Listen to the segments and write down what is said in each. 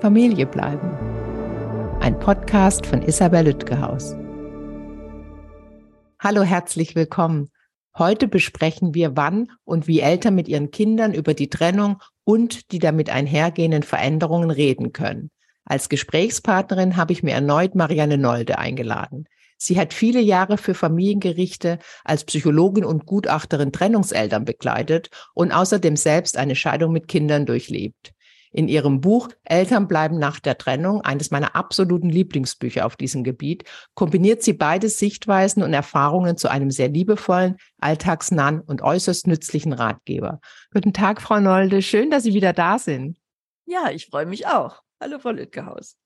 Familie bleiben. Ein Podcast von Isabel Lütgehaus. Hallo, herzlich willkommen. Heute besprechen wir, wann und wie Eltern mit ihren Kindern über die Trennung und die damit einhergehenden Veränderungen reden können. Als Gesprächspartnerin habe ich mir erneut Marianne Nolde eingeladen. Sie hat viele Jahre für Familiengerichte als Psychologin und Gutachterin Trennungseltern begleitet und außerdem selbst eine Scheidung mit Kindern durchlebt. In ihrem Buch Eltern bleiben nach der Trennung, eines meiner absoluten Lieblingsbücher auf diesem Gebiet, kombiniert sie beide Sichtweisen und Erfahrungen zu einem sehr liebevollen, alltagsnahen und äußerst nützlichen Ratgeber. Guten Tag, Frau Nolde. Schön, dass Sie wieder da sind. Ja, ich freue mich auch. Hallo, Frau Lütgehaus.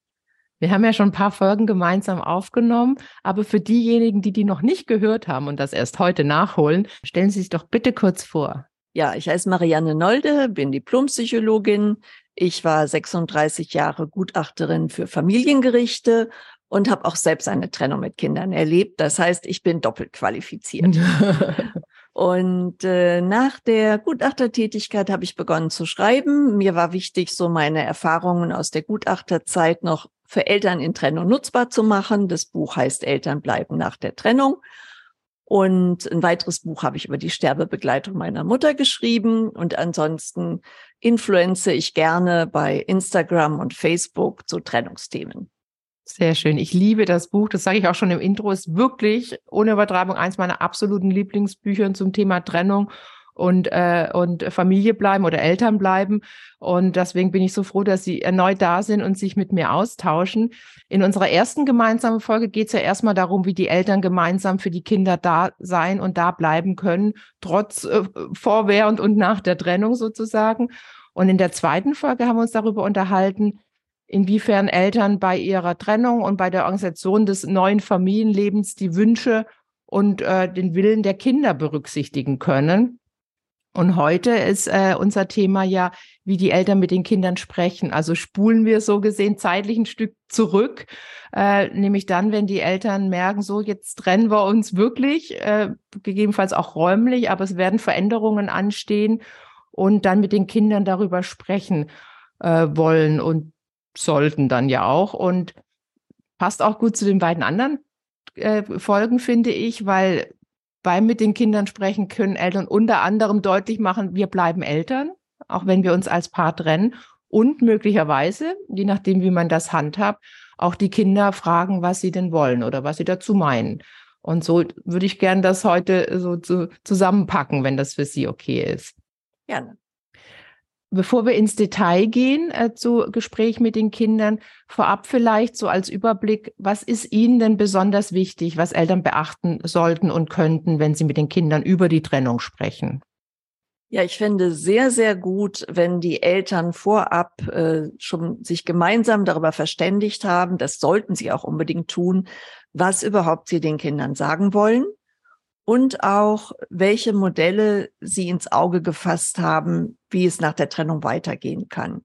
Wir haben ja schon ein paar Folgen gemeinsam aufgenommen, aber für diejenigen, die die noch nicht gehört haben und das erst heute nachholen, stellen Sie sich doch bitte kurz vor. Ja, ich heiße Marianne Nolde, bin Diplompsychologin. Ich war 36 Jahre Gutachterin für Familiengerichte und habe auch selbst eine Trennung mit Kindern erlebt. Das heißt, ich bin doppelt qualifiziert. und äh, nach der Gutachtertätigkeit habe ich begonnen zu schreiben. Mir war wichtig, so meine Erfahrungen aus der Gutachterzeit noch für Eltern in Trennung nutzbar zu machen. Das Buch heißt Eltern bleiben nach der Trennung. Und ein weiteres Buch habe ich über die Sterbebegleitung meiner Mutter geschrieben. Und ansonsten influenze ich gerne bei Instagram und Facebook zu Trennungsthemen. Sehr schön. Ich liebe das Buch. Das sage ich auch schon im Intro. Ist wirklich ohne Übertreibung eins meiner absoluten Lieblingsbücher zum Thema Trennung und, äh, und Familie bleiben oder Eltern bleiben. Und deswegen bin ich so froh, dass Sie erneut da sind und sich mit mir austauschen. In unserer ersten gemeinsamen Folge geht es ja erstmal darum, wie die Eltern gemeinsam für die Kinder da sein und da bleiben können, trotz äh, vor, und nach der Trennung sozusagen. Und in der zweiten Folge haben wir uns darüber unterhalten, inwiefern Eltern bei ihrer Trennung und bei der Organisation des neuen Familienlebens die Wünsche und äh, den Willen der Kinder berücksichtigen können. Und heute ist äh, unser Thema ja, wie die Eltern mit den Kindern sprechen. Also spulen wir so gesehen zeitlich ein Stück zurück, äh, nämlich dann, wenn die Eltern merken, so jetzt trennen wir uns wirklich, äh, gegebenenfalls auch räumlich, aber es werden Veränderungen anstehen und dann mit den Kindern darüber sprechen äh, wollen und sollten dann ja auch. Und passt auch gut zu den beiden anderen äh, Folgen, finde ich, weil beim mit den Kindern sprechen können Eltern unter anderem deutlich machen, wir bleiben Eltern, auch wenn wir uns als Paar trennen. Und möglicherweise, je nachdem, wie man das handhabt, auch die Kinder fragen, was sie denn wollen oder was sie dazu meinen. Und so würde ich gern das heute so zu, zusammenpacken, wenn das für Sie okay ist. Gerne. Bevor wir ins Detail gehen äh, zu Gespräch mit den Kindern, vorab vielleicht so als Überblick, was ist Ihnen denn besonders wichtig, was Eltern beachten sollten und könnten, wenn sie mit den Kindern über die Trennung sprechen? Ja, ich finde sehr, sehr gut, wenn die Eltern vorab äh, schon sich gemeinsam darüber verständigt haben, das sollten sie auch unbedingt tun, was überhaupt sie den Kindern sagen wollen und auch welche Modelle Sie ins Auge gefasst haben, wie es nach der Trennung weitergehen kann.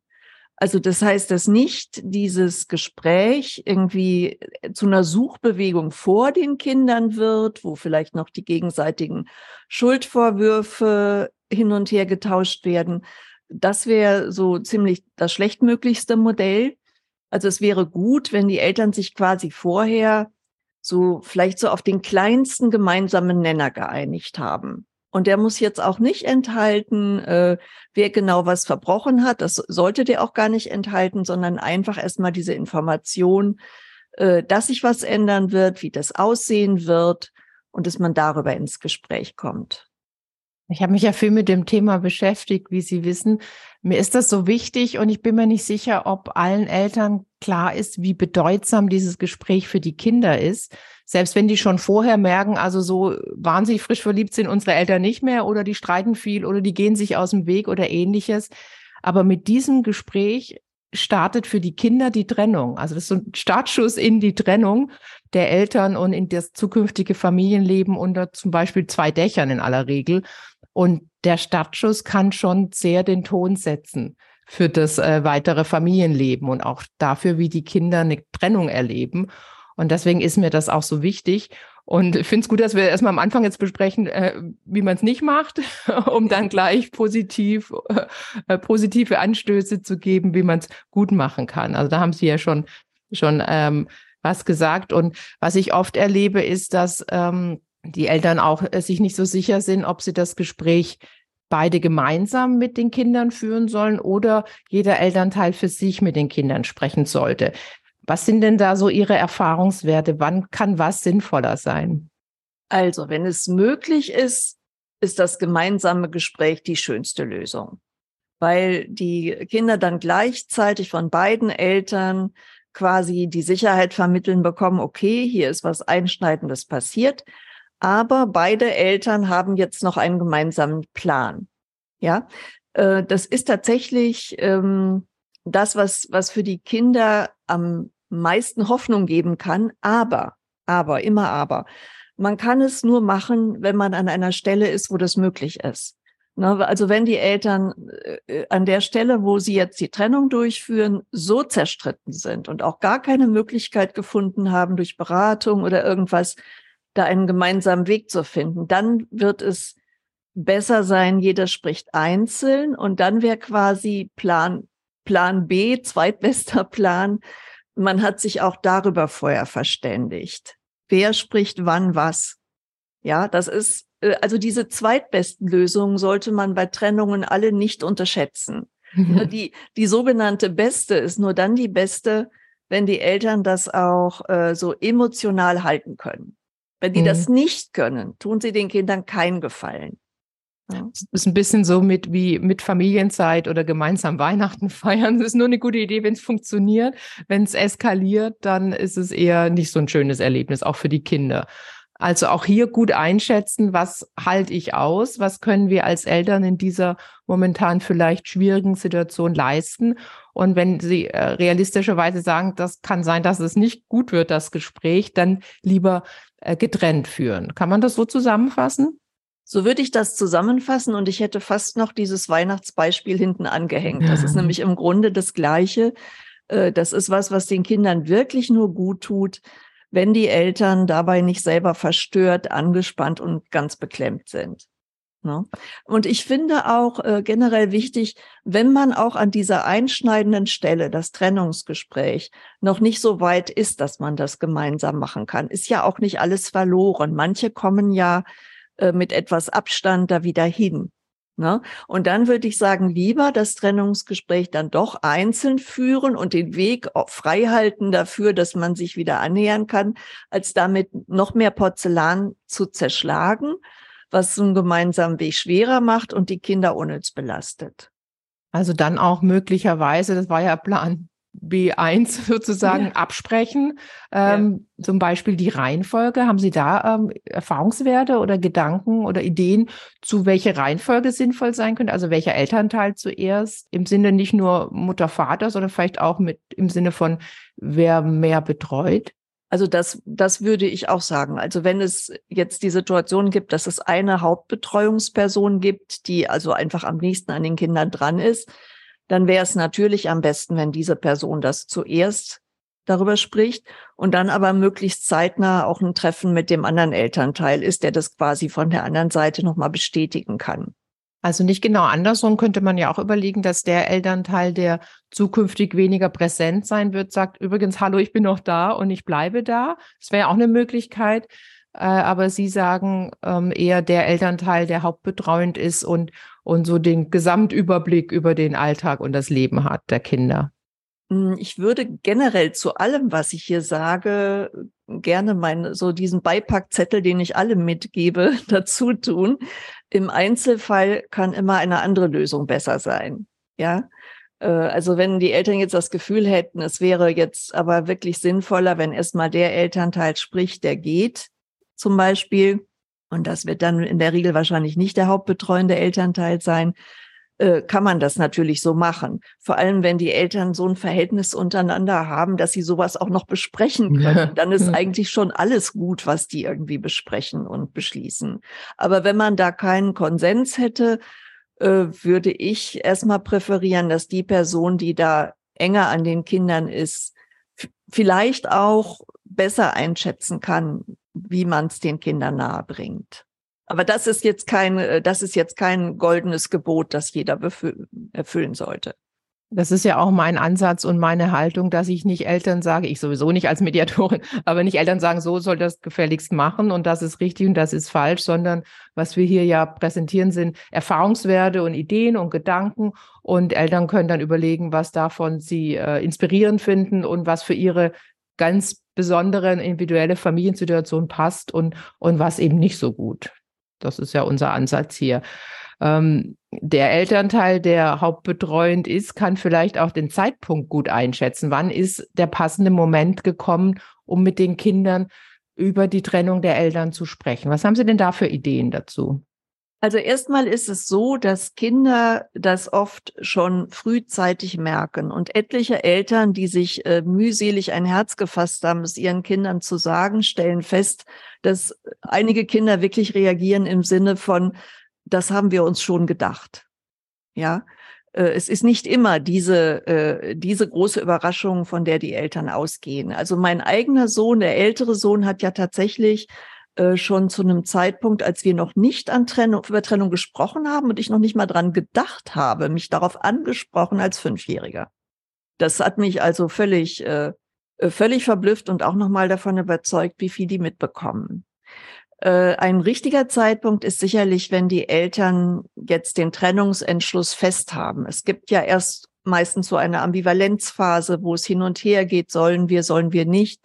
Also das heißt, dass nicht dieses Gespräch irgendwie zu einer Suchbewegung vor den Kindern wird, wo vielleicht noch die gegenseitigen Schuldvorwürfe hin und her getauscht werden. Das wäre so ziemlich das schlechtmöglichste Modell. Also es wäre gut, wenn die Eltern sich quasi vorher so vielleicht so auf den kleinsten gemeinsamen Nenner geeinigt haben. Und der muss jetzt auch nicht enthalten, äh, wer genau was verbrochen hat. Das sollte der auch gar nicht enthalten, sondern einfach erstmal diese Information, äh, dass sich was ändern wird, wie das aussehen wird und dass man darüber ins Gespräch kommt. Ich habe mich ja viel mit dem Thema beschäftigt, wie Sie wissen. Mir ist das so wichtig und ich bin mir nicht sicher, ob allen Eltern klar ist, wie bedeutsam dieses Gespräch für die Kinder ist. Selbst wenn die schon vorher merken, also so wahnsinnig frisch verliebt sind unsere Eltern nicht mehr oder die streiten viel oder die gehen sich aus dem Weg oder ähnliches. Aber mit diesem Gespräch startet für die Kinder die Trennung. Also das ist so ein Startschuss in die Trennung der Eltern und in das zukünftige Familienleben unter zum Beispiel zwei Dächern in aller Regel. Und der Startschuss kann schon sehr den Ton setzen für das äh, weitere Familienleben und auch dafür, wie die Kinder eine Trennung erleben. Und deswegen ist mir das auch so wichtig. Und ich finde es gut, dass wir erstmal am Anfang jetzt besprechen, äh, wie man es nicht macht, um dann gleich positiv, äh, positive Anstöße zu geben, wie man es gut machen kann. Also da haben Sie ja schon, schon ähm, was gesagt. Und was ich oft erlebe, ist, dass ähm, die Eltern auch äh, sich nicht so sicher sind, ob sie das Gespräch beide gemeinsam mit den Kindern führen sollen oder jeder Elternteil für sich mit den Kindern sprechen sollte. Was sind denn da so Ihre Erfahrungswerte? Wann kann was sinnvoller sein? Also, wenn es möglich ist, ist das gemeinsame Gespräch die schönste Lösung, weil die Kinder dann gleichzeitig von beiden Eltern quasi die Sicherheit vermitteln bekommen, okay, hier ist was Einschneidendes passiert, aber beide Eltern haben jetzt noch einen gemeinsamen Plan. Ja, äh, das ist tatsächlich ähm, das, was, was für die Kinder am meisten Hoffnung geben kann. Aber, aber, immer aber. Man kann es nur machen, wenn man an einer Stelle ist, wo das möglich ist. Ne, also wenn die Eltern äh, an der Stelle, wo sie jetzt die Trennung durchführen, so zerstritten sind und auch gar keine Möglichkeit gefunden haben, durch Beratung oder irgendwas da einen gemeinsamen Weg zu finden, dann wird es besser sein, jeder spricht einzeln und dann wäre quasi Plan, Plan B, zweitbester Plan, man hat sich auch darüber vorher verständigt. Wer spricht wann was? Ja, das ist, äh, also diese zweitbesten Lösungen sollte man bei Trennungen alle nicht unterschätzen. Mhm. Die, die sogenannte beste ist nur dann die beste, wenn die Eltern das auch äh, so emotional halten können. Wenn die mhm. das nicht können, tun sie den Kindern keinen Gefallen. Ja. Ist ein bisschen so mit wie mit Familienzeit oder gemeinsam Weihnachten feiern. Das ist nur eine gute Idee, wenn es funktioniert. Wenn es eskaliert, dann ist es eher nicht so ein schönes Erlebnis, auch für die Kinder. Also auch hier gut einschätzen, was halte ich aus, was können wir als Eltern in dieser momentan vielleicht schwierigen Situation leisten. Und wenn Sie äh, realistischerweise sagen, das kann sein, dass es nicht gut wird, das Gespräch, dann lieber getrennt führen. Kann man das so zusammenfassen? So würde ich das zusammenfassen und ich hätte fast noch dieses Weihnachtsbeispiel hinten angehängt. Das ist nämlich im Grunde das Gleiche. Äh, das ist was, was den Kindern wirklich nur gut tut, wenn die Eltern dabei nicht selber verstört, angespannt und ganz beklemmt sind. Ne? Und ich finde auch äh, generell wichtig, wenn man auch an dieser einschneidenden Stelle, das Trennungsgespräch, noch nicht so weit ist, dass man das gemeinsam machen kann, ist ja auch nicht alles verloren. Manche kommen ja äh, mit etwas Abstand da wieder hin. Ne? Und dann würde ich sagen, lieber das Trennungsgespräch dann doch einzeln führen und den Weg frei halten dafür, dass man sich wieder annähern kann, als damit noch mehr Porzellan zu zerschlagen, was so einen gemeinsamen Weg schwerer macht und die Kinder unnütz belastet. Also dann auch möglicherweise, das war ja Plan B1 sozusagen ja. absprechen. Ähm, ja. Zum Beispiel die Reihenfolge. Haben Sie da ähm, Erfahrungswerte oder Gedanken oder Ideen zu welche Reihenfolge sinnvoll sein könnte? Also welcher Elternteil zuerst im Sinne nicht nur Mutter, Vater, sondern vielleicht auch mit im Sinne von wer mehr betreut? Also das, das würde ich auch sagen. Also wenn es jetzt die Situation gibt, dass es eine Hauptbetreuungsperson gibt, die also einfach am nächsten an den Kindern dran ist, dann wäre es natürlich am besten, wenn diese Person das zuerst darüber spricht und dann aber möglichst zeitnah auch ein Treffen mit dem anderen Elternteil ist, der das quasi von der anderen Seite nochmal bestätigen kann. Also nicht genau andersrum könnte man ja auch überlegen, dass der Elternteil, der zukünftig weniger präsent sein wird, sagt, übrigens, hallo, ich bin noch da und ich bleibe da. Das wäre ja auch eine Möglichkeit. Äh, aber Sie sagen ähm, eher der Elternteil, der hauptbetreuend ist und, und so den Gesamtüberblick über den Alltag und das Leben hat der Kinder. Hm, ich würde generell zu allem, was ich hier sage, gerne meinen, so diesen Beipackzettel, den ich allem mitgebe, dazu tun. Im Einzelfall kann immer eine andere Lösung besser sein. Ja. Äh, also wenn die Eltern jetzt das Gefühl hätten, es wäre jetzt aber wirklich sinnvoller, wenn erstmal der Elternteil spricht, der geht, zum Beispiel, und das wird dann in der Regel wahrscheinlich nicht der hauptbetreuende Elternteil sein, äh, kann man das natürlich so machen. Vor allem, wenn die Eltern so ein Verhältnis untereinander haben, dass sie sowas auch noch besprechen können, dann ist eigentlich schon alles gut, was die irgendwie besprechen und beschließen. Aber wenn man da keinen Konsens hätte, äh, würde ich erstmal präferieren, dass die Person, die da enger an den Kindern ist, vielleicht auch besser einschätzen kann, wie man es den Kindern nahe bringt. Aber das ist jetzt kein, äh, das ist jetzt kein goldenes Gebot, das jeder erfüllen sollte. Das ist ja auch mein Ansatz und meine Haltung, dass ich nicht Eltern sage, ich sowieso nicht als Mediatorin, aber nicht Eltern sagen, so soll das gefälligst machen und das ist richtig und das ist falsch, sondern was wir hier ja präsentieren, sind Erfahrungswerte und Ideen und Gedanken und Eltern können dann überlegen, was davon sie äh, inspirierend finden und was für ihre ganz besondere individuelle Familiensituation passt und, und was eben nicht so gut. Das ist ja unser Ansatz hier. Ähm, der Elternteil, der hauptbetreuend ist, kann vielleicht auch den Zeitpunkt gut einschätzen. Wann ist der passende Moment gekommen, um mit den Kindern über die Trennung der Eltern zu sprechen? Was haben Sie denn da für Ideen dazu? Also erstmal ist es so, dass Kinder das oft schon frühzeitig merken und etliche Eltern, die sich äh, mühselig ein Herz gefasst haben, es ihren Kindern zu sagen, stellen fest, dass einige Kinder wirklich reagieren im Sinne von, das haben wir uns schon gedacht. Ja, äh, es ist nicht immer diese, äh, diese große Überraschung, von der die Eltern ausgehen. Also mein eigener Sohn, der ältere Sohn, hat ja tatsächlich äh, schon zu einem Zeitpunkt, als wir noch nicht an Trennung, über Trennung gesprochen haben und ich noch nicht mal dran gedacht habe, mich darauf angesprochen als Fünfjähriger. Das hat mich also völlig, äh, völlig verblüfft und auch nochmal davon überzeugt, wie viel die mitbekommen. Äh, ein richtiger Zeitpunkt ist sicherlich, wenn die Eltern jetzt den Trennungsentschluss fest haben. Es gibt ja erst meistens so eine Ambivalenzphase, wo es hin und her geht, sollen wir, sollen wir nicht.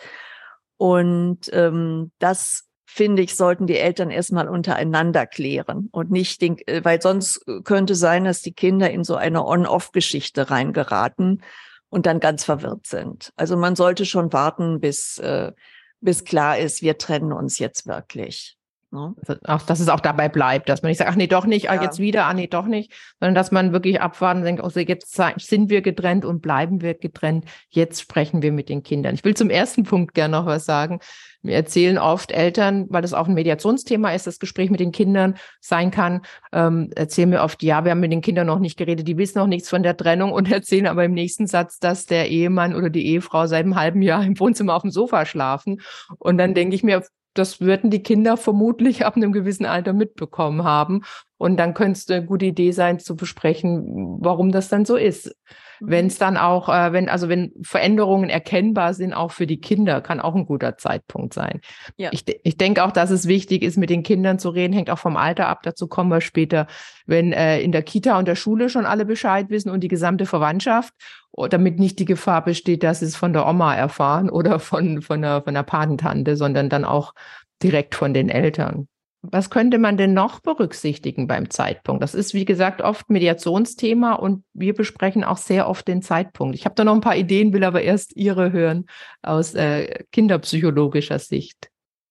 Und ähm, das finde ich, sollten die Eltern erstmal untereinander klären und nicht den, äh, weil sonst könnte sein, dass die Kinder in so eine On-Off-Geschichte reingeraten und dann ganz verwirrt sind. Also man sollte schon warten, bis äh, bis klar ist, wir trennen uns jetzt wirklich. Ne? Auch, dass es auch dabei bleibt, dass man nicht sagt, ach nee, doch nicht, ah, ja. jetzt wieder, ah nee, doch nicht, sondern dass man wirklich abwarten und denkt, also jetzt sind wir getrennt und bleiben wir getrennt, jetzt sprechen wir mit den Kindern. Ich will zum ersten Punkt gerne noch was sagen. Mir erzählen oft Eltern, weil das auch ein Mediationsthema ist, das Gespräch mit den Kindern sein kann, ähm, erzählen mir oft, ja, wir haben mit den Kindern noch nicht geredet, die wissen noch nichts von der Trennung und erzählen aber im nächsten Satz, dass der Ehemann oder die Ehefrau seit einem halben Jahr im Wohnzimmer auf dem Sofa schlafen. Und dann denke ich mir, das würden die Kinder vermutlich ab einem gewissen Alter mitbekommen haben. Und dann könnte es eine gute Idee sein, zu besprechen, warum das dann so ist. Wenn es dann auch, äh, wenn, also wenn Veränderungen erkennbar sind, auch für die Kinder, kann auch ein guter Zeitpunkt sein. Ja. Ich, ich denke auch, dass es wichtig ist, mit den Kindern zu reden, hängt auch vom Alter ab, dazu kommen wir später, wenn äh, in der Kita und der Schule schon alle Bescheid wissen und die gesamte Verwandtschaft, oh, damit nicht die Gefahr besteht, dass sie es von der Oma erfahren oder von, von, der, von der Patentante, sondern dann auch direkt von den Eltern. Was könnte man denn noch berücksichtigen beim Zeitpunkt? Das ist, wie gesagt, oft Mediationsthema und wir besprechen auch sehr oft den Zeitpunkt. Ich habe da noch ein paar Ideen, will aber erst Ihre hören aus äh, kinderpsychologischer Sicht.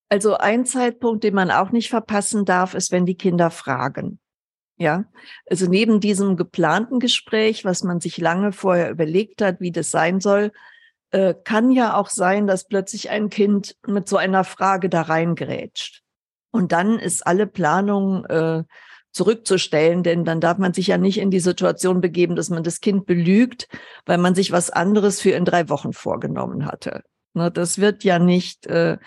Also ein Zeitpunkt, den man auch nicht verpassen darf, ist, wenn die Kinder fragen. Ja, also neben diesem geplanten Gespräch, was man sich lange vorher überlegt hat, wie das sein soll, äh, kann ja auch sein, dass plötzlich ein Kind mit so einer Frage da reingerätscht. Und dann ist alle Planung äh, zurückzustellen, denn dann darf man sich ja nicht in die Situation begeben, dass man das Kind belügt, weil man sich was anderes für in drei Wochen vorgenommen hatte. Ne, das wird ja nicht, äh,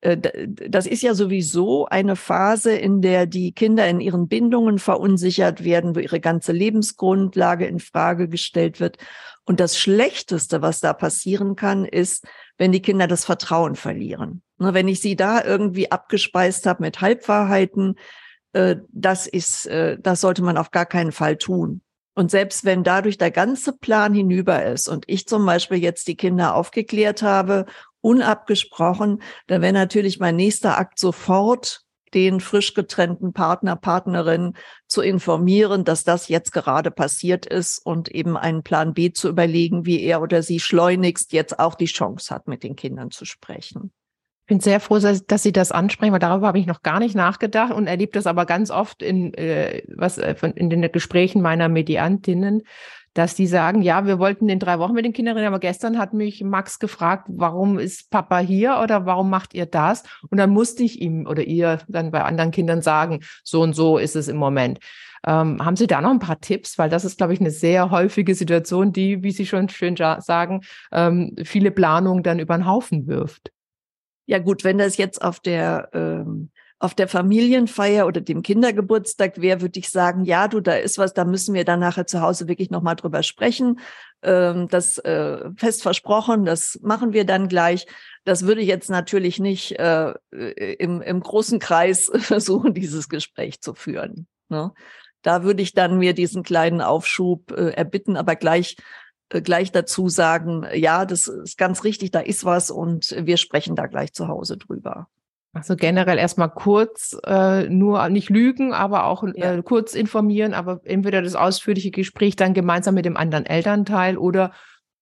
äh, das ist ja sowieso eine Phase, in der die Kinder in ihren Bindungen verunsichert werden, wo ihre ganze Lebensgrundlage in Frage gestellt wird. Und das Schlechteste, was da passieren kann, ist, wenn die Kinder das Vertrauen verlieren. Ne, wenn ich sie da irgendwie abgespeist habe mit Halbwahrheiten, äh, das ist, äh, das sollte man auf gar keinen Fall tun. Und selbst wenn dadurch der ganze Plan hinüber ist und ich zum Beispiel jetzt die Kinder aufgeklärt habe, unabgesprochen, dann wäre natürlich mein nächster Akt sofort den frisch getrennten Partner, Partnerin zu informieren, dass das jetzt gerade passiert ist und eben einen Plan B zu überlegen, wie er oder sie schleunigst jetzt auch die Chance hat, mit den Kindern zu sprechen. Ich bin sehr froh, dass Sie das ansprechen, weil darüber habe ich noch gar nicht nachgedacht und erlebe das aber ganz oft in, äh, was, äh, in den Gesprächen meiner Mediantinnen, dass die sagen, ja, wir wollten in drei Wochen mit den Kindern reden, aber gestern hat mich Max gefragt, warum ist Papa hier oder warum macht ihr das? Und dann musste ich ihm oder ihr dann bei anderen Kindern sagen, so und so ist es im Moment. Ähm, haben Sie da noch ein paar Tipps? Weil das ist, glaube ich, eine sehr häufige Situation, die, wie Sie schon schön sagen, ähm, viele Planungen dann über den Haufen wirft. Ja gut, wenn das jetzt auf der ähm, auf der Familienfeier oder dem Kindergeburtstag wäre, würde ich sagen, ja, du, da ist was, da müssen wir dann nachher zu Hause wirklich nochmal drüber sprechen. Ähm, das äh, fest versprochen, das machen wir dann gleich. Das würde ich jetzt natürlich nicht äh, im, im großen Kreis versuchen, dieses Gespräch zu führen. Ne? Da würde ich dann mir diesen kleinen Aufschub äh, erbitten, aber gleich äh, gleich dazu sagen, ja, das ist ganz richtig, da ist was und wir sprechen da gleich zu Hause drüber. Also generell erstmal kurz, äh, nur nicht lügen, aber auch ja. äh, kurz informieren, aber entweder das ausführliche Gespräch dann gemeinsam mit dem anderen Elternteil oder,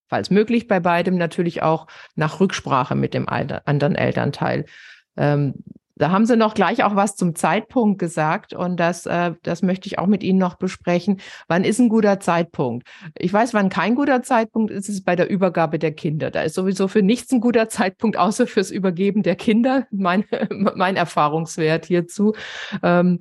falls möglich, bei beidem natürlich auch nach Rücksprache mit dem anderen Elternteil. Ähm, da haben Sie noch gleich auch was zum Zeitpunkt gesagt und das, äh, das möchte ich auch mit Ihnen noch besprechen. Wann ist ein guter Zeitpunkt? Ich weiß, wann kein guter Zeitpunkt ist, ist bei der Übergabe der Kinder. Da ist sowieso für nichts ein guter Zeitpunkt, außer fürs Übergeben der Kinder. Mein, mein Erfahrungswert hierzu. Ähm,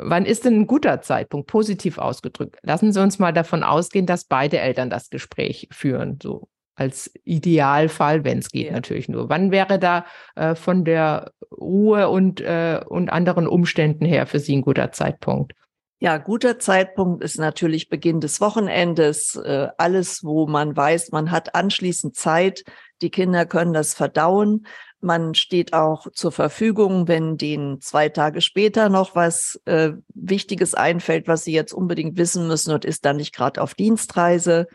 Wann ist denn ein guter Zeitpunkt, positiv ausgedrückt? Lassen Sie uns mal davon ausgehen, dass beide Eltern das Gespräch führen. So als Idealfall, wenn es geht ja. natürlich nur. Wann wäre da äh, von der Ruhe und, äh, und anderen Umständen her für Sie ein guter Zeitpunkt? Ja, guter Zeitpunkt ist natürlich Beginn des Wochenendes. Äh, alles, wo man weiß, man hat anschließend Zeit. Die Kinder können das verdauen. Man steht auch zur Verfügung, wenn denen zwei Tage später noch was äh, Wichtiges einfällt, was sie jetzt unbedingt wissen müssen und ist dann nicht gerade auf Dienstreise.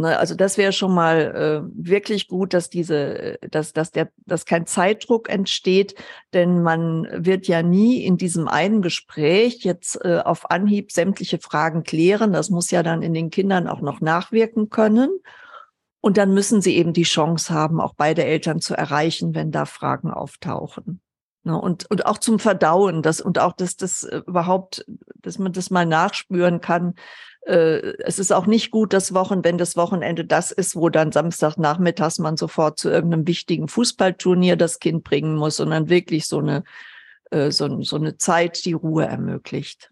Ne, also das wäre schon mal äh, wirklich gut, dass diese, dass, dass der, dass kein Zeitdruck entsteht, denn man wird ja nie in diesem einen Gespräch jetzt äh, auf Anhieb sämtliche Fragen klären. Das muss ja dann in den Kindern auch noch nachwirken können. Und dann müssen sie eben die Chance haben, auch beide Eltern zu erreichen, wenn da Fragen auftauchen. Ne, und, und auch zum Verdauen, das, und auch, dass das äh, überhaupt, dass man das mal nachspüren kann, äh, es ist auch nicht gut, das Wochen, wenn das Wochenende das ist, wo dann Samstagnachmittags man sofort zu irgendeinem wichtigen Fußballturnier das Kind bringen muss, sondern wirklich so eine, äh, so, so eine Zeit, die Ruhe ermöglicht.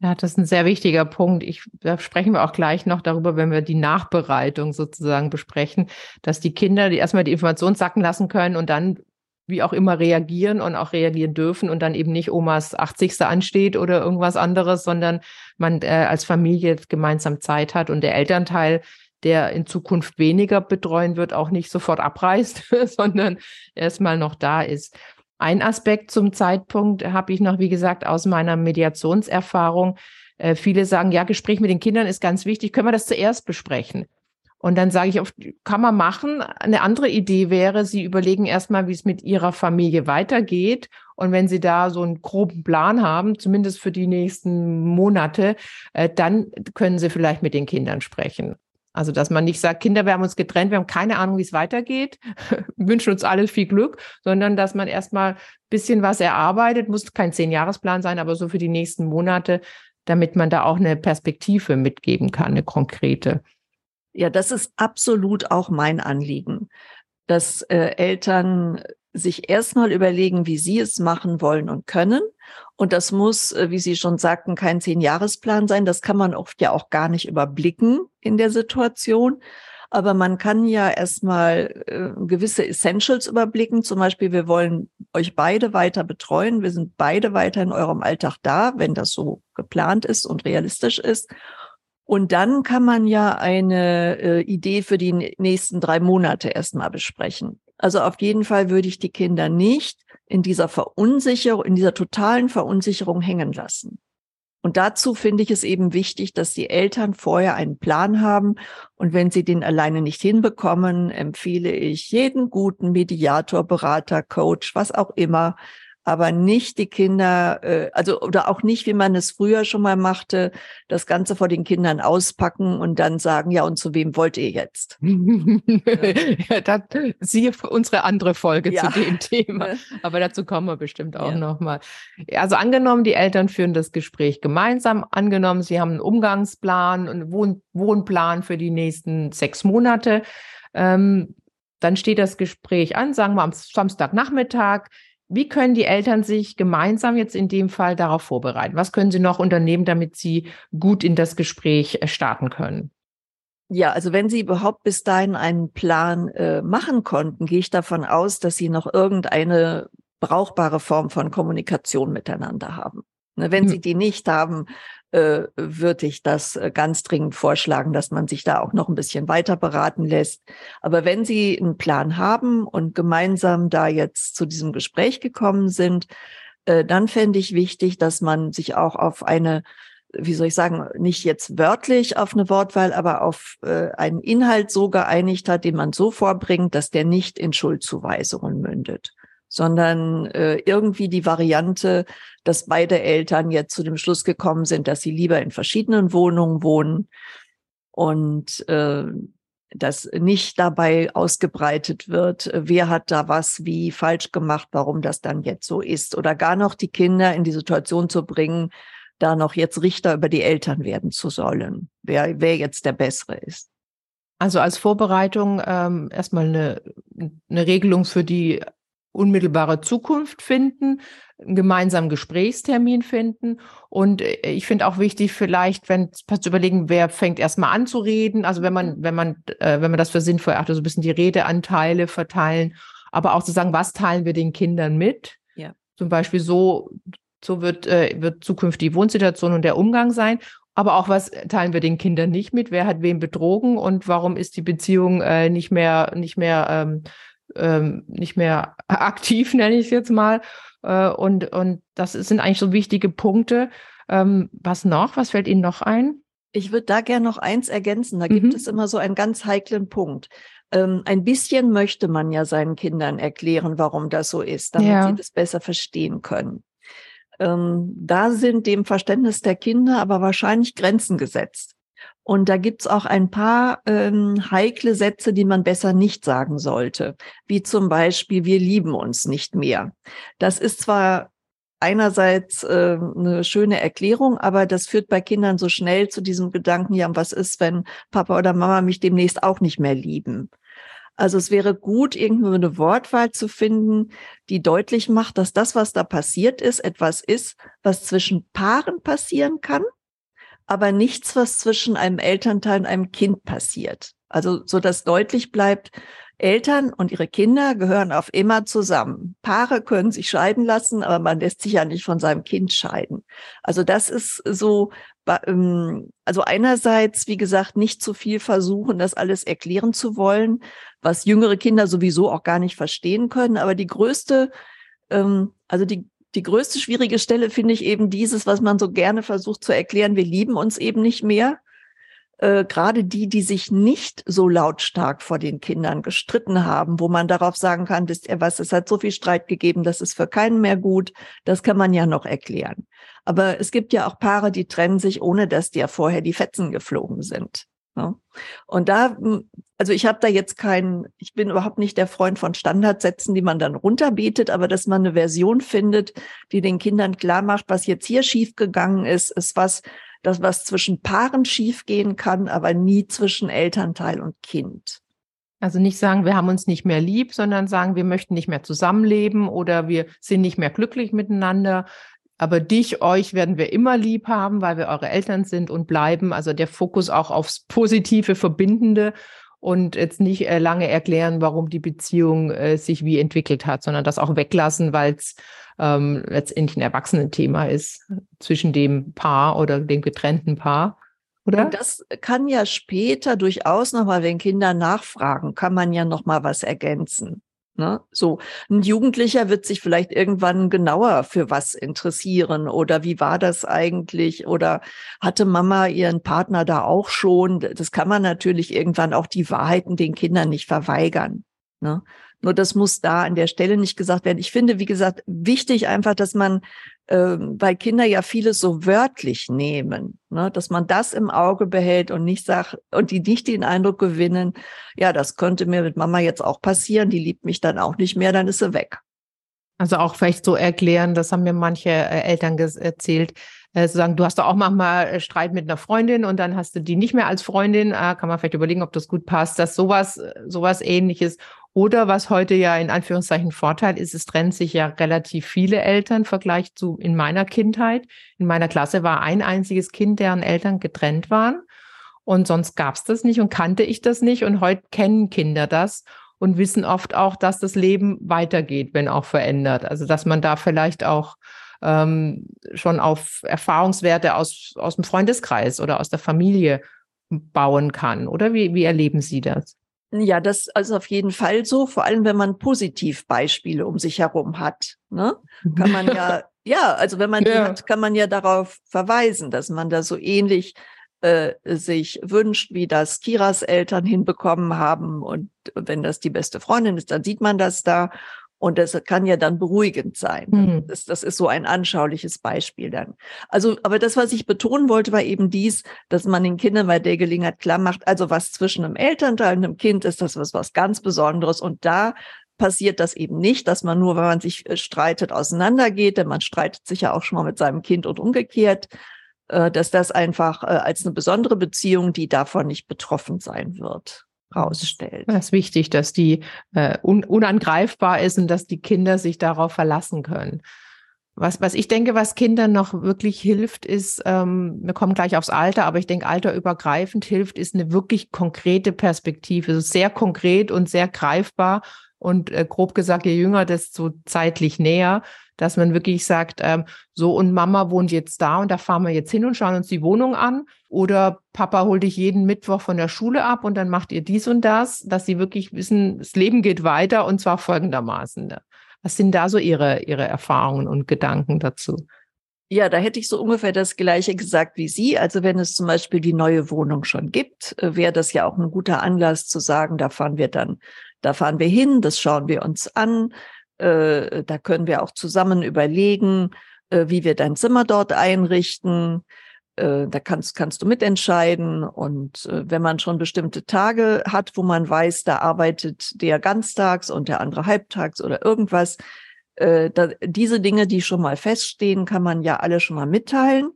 Ja, das ist ein sehr wichtiger Punkt. Ich, da sprechen wir auch gleich noch darüber, wenn wir die Nachbereitung sozusagen besprechen, dass die Kinder die erstmal die Information sacken lassen können und dann wie auch immer reagieren und auch reagieren dürfen und dann eben nicht Omas 80. ansteht oder irgendwas anderes, sondern man äh, als Familie gemeinsam Zeit hat und der Elternteil, der in Zukunft weniger betreuen wird, auch nicht sofort abreißt, sondern erstmal noch da ist. Ein Aspekt zum Zeitpunkt habe ich noch, wie gesagt, aus meiner Mediationserfahrung. Äh, viele sagen, ja, Gespräch mit den Kindern ist ganz wichtig. Können wir das zuerst besprechen? Und dann sage ich oft, kann man machen. Eine andere Idee wäre, Sie überlegen erstmal, wie es mit Ihrer Familie weitergeht. Und wenn Sie da so einen groben Plan haben, zumindest für die nächsten Monate, äh, dann können Sie vielleicht mit den Kindern sprechen. Also, dass man nicht sagt, Kinder, wir haben uns getrennt, wir haben keine Ahnung, wie es weitergeht, wünschen uns alle viel Glück, sondern dass man erstmal ein bisschen was erarbeitet, muss kein Zehn-Jahres-Plan sein, aber so für die nächsten Monate, damit man da auch eine Perspektive mitgeben kann, eine konkrete. Ja, das ist absolut auch mein Anliegen, dass äh, Eltern sich erstmal überlegen, wie sie es machen wollen und können. Und das muss, äh, wie Sie schon sagten, kein Zehn-Jahresplan sein. Das kann man oft ja auch gar nicht überblicken in der Situation. Aber man kann ja erstmal äh, gewisse Essentials überblicken. Zum Beispiel, wir wollen euch beide weiter betreuen. Wir sind beide weiter in eurem Alltag da, wenn das so geplant ist und realistisch ist. Und dann kann man ja eine äh, Idee für die nächsten drei Monate erstmal besprechen. Also auf jeden Fall würde ich die Kinder nicht in dieser Verunsicherung, in dieser totalen Verunsicherung hängen lassen. Und dazu finde ich es eben wichtig, dass die Eltern vorher einen Plan haben. Und wenn sie den alleine nicht hinbekommen, empfehle ich jeden guten Mediator, Berater, Coach, was auch immer, aber nicht die Kinder, äh, also oder auch nicht, wie man es früher schon mal machte, das Ganze vor den Kindern auspacken und dann sagen, ja, und zu wem wollt ihr jetzt? ja, das, siehe unsere andere Folge ja. zu dem Thema. Aber dazu kommen wir bestimmt auch ja. nochmal. Also angenommen, die Eltern führen das Gespräch gemeinsam, angenommen, sie haben einen Umgangsplan und Wohn Wohnplan für die nächsten sechs Monate. Ähm, dann steht das Gespräch an, sagen wir am Samstagnachmittag. Wie können die Eltern sich gemeinsam jetzt in dem Fall darauf vorbereiten? Was können sie noch unternehmen, damit sie gut in das Gespräch äh, starten können? Ja, also wenn Sie überhaupt bis dahin einen Plan äh, machen konnten, gehe ich davon aus, dass Sie noch irgendeine brauchbare Form von Kommunikation miteinander haben. Ne, wenn hm. Sie die nicht haben, äh, würde ich das äh, ganz dringend vorschlagen, dass man sich da auch noch ein bisschen weiter beraten lässt. Aber wenn Sie einen Plan haben und gemeinsam da jetzt zu diesem Gespräch gekommen sind, äh, dann fände ich wichtig, dass man sich auch auf eine wie soll ich sagen, nicht jetzt wörtlich auf eine Wortwahl, aber auf äh, einen Inhalt so geeinigt hat, den man so vorbringt, dass der nicht in Schuldzuweisungen mündet, sondern äh, irgendwie die Variante, dass beide Eltern jetzt zu dem Schluss gekommen sind, dass sie lieber in verschiedenen Wohnungen wohnen und äh, dass nicht dabei ausgebreitet wird, wer hat da was wie falsch gemacht, warum das dann jetzt so ist oder gar noch die Kinder in die Situation zu bringen, da noch jetzt Richter über die Eltern werden zu sollen, wer, wer jetzt der Bessere ist. Also als Vorbereitung ähm, erstmal eine, eine Regelung für die unmittelbare Zukunft finden, einen gemeinsamen Gesprächstermin finden. Und äh, ich finde auch wichtig, vielleicht, wenn zu überlegen, wer fängt erstmal an zu reden. Also wenn man, wenn man, äh, wenn man das für sinnvoll erachtet, so ein bisschen die Redeanteile verteilen, aber auch zu sagen, was teilen wir den Kindern mit? Ja. Zum Beispiel so, so wird, äh, wird zukünftig die Wohnsituation und der Umgang sein. Aber auch was teilen wir den Kindern nicht mit? Wer hat wen betrogen und warum ist die Beziehung äh, nicht mehr, nicht mehr, ähm, ähm, nicht mehr aktiv, nenne ich es jetzt mal. Äh, und, und das sind eigentlich so wichtige Punkte. Ähm, was noch? Was fällt Ihnen noch ein? Ich würde da gerne noch eins ergänzen. Da mhm. gibt es immer so einen ganz heiklen Punkt. Ähm, ein bisschen möchte man ja seinen Kindern erklären, warum das so ist, damit ja. sie das besser verstehen können. Ähm, da sind dem Verständnis der Kinder aber wahrscheinlich Grenzen gesetzt. Und da gibt's auch ein paar ähm, heikle Sätze, die man besser nicht sagen sollte, wie zum Beispiel, wir lieben uns nicht mehr. Das ist zwar einerseits äh, eine schöne Erklärung, aber das führt bei Kindern so schnell zu diesem Gedanken, ja, was ist, wenn Papa oder Mama mich demnächst auch nicht mehr lieben? Also es wäre gut, irgendwo eine Wortwahl zu finden, die deutlich macht, dass das, was da passiert ist, etwas ist, was zwischen Paaren passieren kann, aber nichts, was zwischen einem Elternteil und einem Kind passiert. Also so dass deutlich bleibt, Eltern und ihre Kinder gehören auf immer zusammen. Paare können sich scheiden lassen, aber man lässt sich ja nicht von seinem Kind scheiden. Also das ist so, ähm, also einerseits, wie gesagt, nicht zu viel versuchen, das alles erklären zu wollen, was jüngere Kinder sowieso auch gar nicht verstehen können. Aber die größte, ähm, also die, die größte schwierige Stelle finde ich eben dieses, was man so gerne versucht zu erklären. Wir lieben uns eben nicht mehr äh, gerade die, die sich nicht so lautstark vor den Kindern gestritten haben, wo man darauf sagen kann, wisst ihr was, es hat so viel Streit gegeben, das ist für keinen mehr gut, das kann man ja noch erklären. Aber es gibt ja auch Paare, die trennen sich, ohne dass dir vorher die Fetzen geflogen sind. Ne? Und da, hm, also ich habe da jetzt keinen, ich bin überhaupt nicht der Freund von Standardsätzen, die man dann runterbetet, aber dass man eine Version findet, die den Kindern klar macht, was jetzt hier schiefgegangen ist, ist was, das, was zwischen Paaren schiefgehen kann, aber nie zwischen Elternteil und Kind. Also nicht sagen, wir haben uns nicht mehr lieb, sondern sagen, wir möchten nicht mehr zusammenleben oder wir sind nicht mehr glücklich miteinander. Aber dich, euch werden wir immer lieb haben, weil wir eure Eltern sind und bleiben. Also der Fokus auch aufs positive, verbindende und jetzt nicht äh, lange erklären, warum die Beziehung äh, sich wie entwickelt hat, sondern das auch weglassen, weil es ähm, letztendlich ein Erwachsenenthema ist zwischen dem Paar oder dem getrennten Paar. Oder? Und das kann ja später durchaus nochmal, wenn Kinder nachfragen, kann man ja nochmal was ergänzen. Ne? So, ein Jugendlicher wird sich vielleicht irgendwann genauer für was interessieren oder wie war das eigentlich oder hatte Mama ihren Partner da auch schon? Das kann man natürlich irgendwann auch die Wahrheiten den Kindern nicht verweigern. Ne? Nur das muss da an der Stelle nicht gesagt werden. Ich finde, wie gesagt, wichtig einfach, dass man, äh, weil Kinder ja vieles so wörtlich nehmen, ne, dass man das im Auge behält und nicht sagt, und die nicht den Eindruck gewinnen, ja, das könnte mir mit Mama jetzt auch passieren, die liebt mich dann auch nicht mehr, dann ist sie weg. Also auch vielleicht so erklären, das haben mir manche äh, Eltern erzählt, äh, sagen, du hast doch auch manchmal äh, Streit mit einer Freundin und dann hast du die nicht mehr als Freundin, äh, kann man vielleicht überlegen, ob das gut passt, dass sowas, sowas ähnliches oder was heute ja in Anführungszeichen Vorteil ist, es trennen sich ja relativ viele Eltern im Vergleich zu in meiner Kindheit. In meiner Klasse war ein einziges Kind, deren Eltern getrennt waren. und sonst gab es das nicht und kannte ich das nicht. Und heute kennen Kinder das und wissen oft auch, dass das Leben weitergeht, wenn auch verändert. Also dass man da vielleicht auch ähm, schon auf Erfahrungswerte aus, aus dem Freundeskreis oder aus der Familie bauen kann. Oder wie, wie erleben Sie das? Ja, das also auf jeden Fall so, vor allem wenn man Positivbeispiele um sich herum hat. Ne? Kann man ja, ja, also wenn man ja. die hat, kann man ja darauf verweisen, dass man da so ähnlich äh, sich wünscht, wie das Kiras Eltern hinbekommen haben. Und wenn das die beste Freundin ist, dann sieht man das da. Und das kann ja dann beruhigend sein. Mhm. Das, das ist so ein anschauliches Beispiel dann. Also, aber das, was ich betonen wollte, war eben dies, dass man den Kindern bei der Gelegenheit klar macht, also was zwischen einem Elternteil und einem Kind ist, das was, was ganz Besonderes. Und da passiert das eben nicht, dass man nur, wenn man sich äh, streitet, auseinandergeht, denn man streitet sich ja auch schon mal mit seinem Kind und umgekehrt, äh, dass das einfach äh, als eine besondere Beziehung, die davon nicht betroffen sein wird, rausstellt. Das ist wichtig, dass die äh, un unangreifbar ist und dass die Kinder sich darauf verlassen können. Was, was ich denke, was Kindern noch wirklich hilft, ist, ähm, wir kommen gleich aufs Alter, aber ich denke, alterübergreifend hilft, ist eine wirklich konkrete Perspektive, also sehr konkret und sehr greifbar und äh, grob gesagt, je jünger, desto zeitlich näher, dass man wirklich sagt, ähm, so und Mama wohnt jetzt da und da fahren wir jetzt hin und schauen uns die Wohnung an oder Papa holt dich jeden Mittwoch von der Schule ab und dann macht ihr dies und das, dass sie wirklich wissen, das Leben geht weiter und zwar folgendermaßen. Ne? Was sind da so ihre, ihre Erfahrungen und Gedanken dazu? Ja, da hätte ich so ungefähr das Gleiche gesagt wie Sie. Also wenn es zum Beispiel die neue Wohnung schon gibt, äh, wäre das ja auch ein guter Anlass zu sagen, da fahren wir dann, da fahren wir hin, das schauen wir uns an. Äh, da können wir auch zusammen überlegen, äh, wie wir dein Zimmer dort einrichten. Äh, da kannst, kannst du mitentscheiden. Und äh, wenn man schon bestimmte Tage hat, wo man weiß, da arbeitet der ganztags und der andere halbtags oder irgendwas, da, diese Dinge, die schon mal feststehen, kann man ja alle schon mal mitteilen.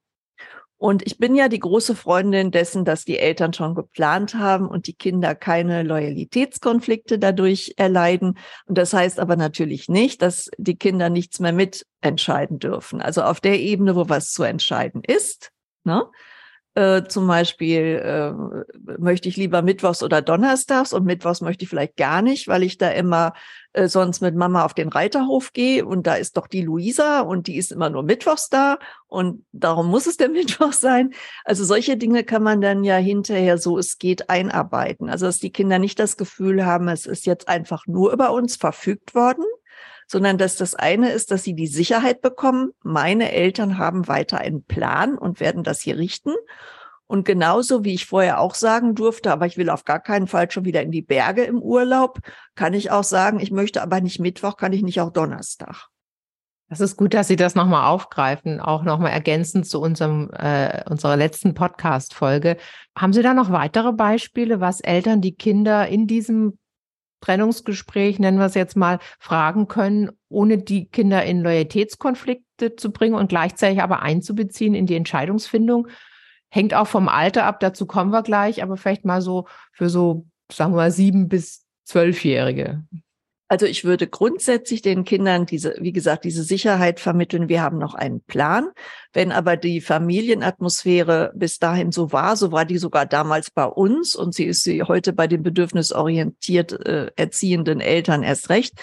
Und ich bin ja die große Freundin dessen, dass die Eltern schon geplant haben und die Kinder keine Loyalitätskonflikte dadurch erleiden. Und das heißt aber natürlich nicht, dass die Kinder nichts mehr mitentscheiden dürfen. Also auf der Ebene, wo was zu entscheiden ist, ne? Äh, zum Beispiel äh, möchte ich lieber Mittwochs oder Donnerstags und Mittwochs möchte ich vielleicht gar nicht, weil ich da immer äh, sonst mit Mama auf den Reiterhof gehe und da ist doch die Luisa und die ist immer nur Mittwochs da und darum muss es der Mittwoch sein. Also solche Dinge kann man dann ja hinterher so es geht einarbeiten. Also dass die Kinder nicht das Gefühl haben, es ist jetzt einfach nur über uns verfügt worden, sondern dass das eine ist, dass sie die Sicherheit bekommen, meine Eltern haben weiter einen Plan und werden das hier richten. Und genauso wie ich vorher auch sagen durfte, aber ich will auf gar keinen Fall schon wieder in die Berge im Urlaub, kann ich auch sagen, ich möchte aber nicht Mittwoch, kann ich nicht auch Donnerstag. Das ist gut, dass Sie das nochmal aufgreifen, auch nochmal ergänzend zu unserem, äh, unserer letzten Podcast-Folge. Haben Sie da noch weitere Beispiele, was Eltern die Kinder in diesem Trennungsgespräch, nennen wir es jetzt mal, fragen können, ohne die Kinder in Loyalitätskonflikte zu bringen und gleichzeitig aber einzubeziehen in die Entscheidungsfindung. Hängt auch vom Alter ab, dazu kommen wir gleich, aber vielleicht mal so für so, sagen wir mal, sieben bis zwölfjährige. Also ich würde grundsätzlich den Kindern diese, wie gesagt, diese Sicherheit vermitteln. Wir haben noch einen Plan. Wenn aber die Familienatmosphäre bis dahin so war, so war die sogar damals bei uns und sie ist sie heute bei den bedürfnisorientiert äh, erziehenden Eltern erst recht,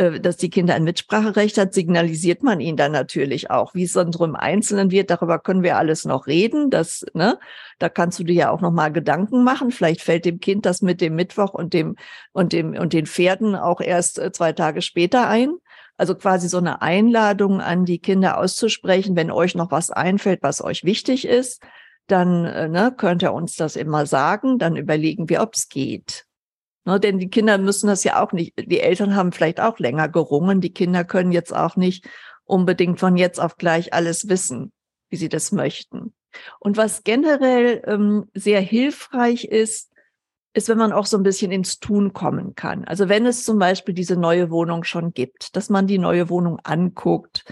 dass die Kinder ein Mitspracherecht hat, signalisiert man ihnen dann natürlich auch. Wie es dann so im Einzelnen wird, darüber können wir alles noch reden. Das, ne, da kannst du dir ja auch noch mal Gedanken machen. Vielleicht fällt dem Kind das mit dem Mittwoch und dem und dem und den Pferden auch erst äh, zwei Tage später ein. Also quasi so eine Einladung an die Kinder auszusprechen, wenn euch noch was einfällt, was euch wichtig ist, dann äh, ne, könnt ihr uns das immer sagen. Dann überlegen wir, ob es geht. Ne, denn die Kinder müssen das ja auch nicht, die Eltern haben vielleicht auch länger gerungen, die Kinder können jetzt auch nicht unbedingt von jetzt auf gleich alles wissen, wie sie das möchten. Und was generell ähm, sehr hilfreich ist, ist, wenn man auch so ein bisschen ins Tun kommen kann. Also wenn es zum Beispiel diese neue Wohnung schon gibt, dass man die neue Wohnung anguckt,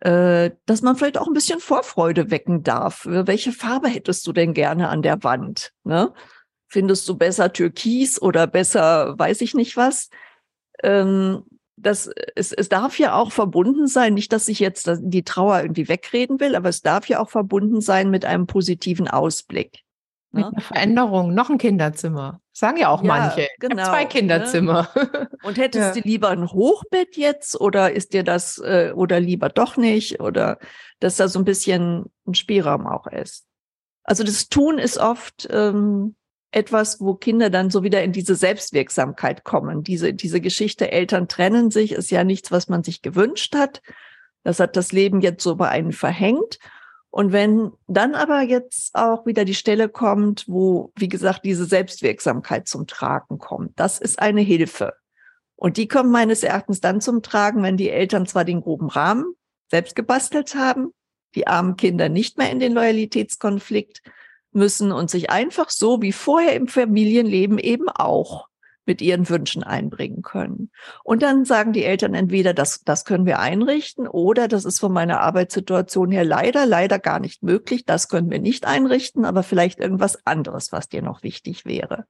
äh, dass man vielleicht auch ein bisschen Vorfreude wecken darf. Welche Farbe hättest du denn gerne an der Wand? Ne? Findest du besser Türkis oder besser weiß ich nicht was. Ähm, das, es, es darf ja auch verbunden sein, nicht, dass ich jetzt die Trauer irgendwie wegreden will, aber es darf ja auch verbunden sein mit einem positiven Ausblick. Ne? Mit einer Veränderung, noch ein Kinderzimmer. Sagen ja auch ja, manche. Genau. Zwei ne? Kinderzimmer. Ne? Und hättest ja. du lieber ein Hochbett jetzt oder ist dir das äh, oder lieber doch nicht? Oder dass da so ein bisschen ein Spielraum auch ist. Also das Tun ist oft ähm, etwas, wo Kinder dann so wieder in diese Selbstwirksamkeit kommen. Diese, diese Geschichte, Eltern trennen sich, ist ja nichts, was man sich gewünscht hat. Das hat das Leben jetzt so bei einem verhängt. Und wenn dann aber jetzt auch wieder die Stelle kommt, wo, wie gesagt, diese Selbstwirksamkeit zum Tragen kommt, das ist eine Hilfe. Und die kommt meines Erachtens dann zum Tragen, wenn die Eltern zwar den groben Rahmen selbst gebastelt haben, die armen Kinder nicht mehr in den Loyalitätskonflikt müssen und sich einfach so wie vorher im Familienleben eben auch mit ihren Wünschen einbringen können. Und dann sagen die Eltern entweder, das, das können wir einrichten oder das ist von meiner Arbeitssituation her leider, leider gar nicht möglich. Das können wir nicht einrichten, aber vielleicht irgendwas anderes, was dir noch wichtig wäre.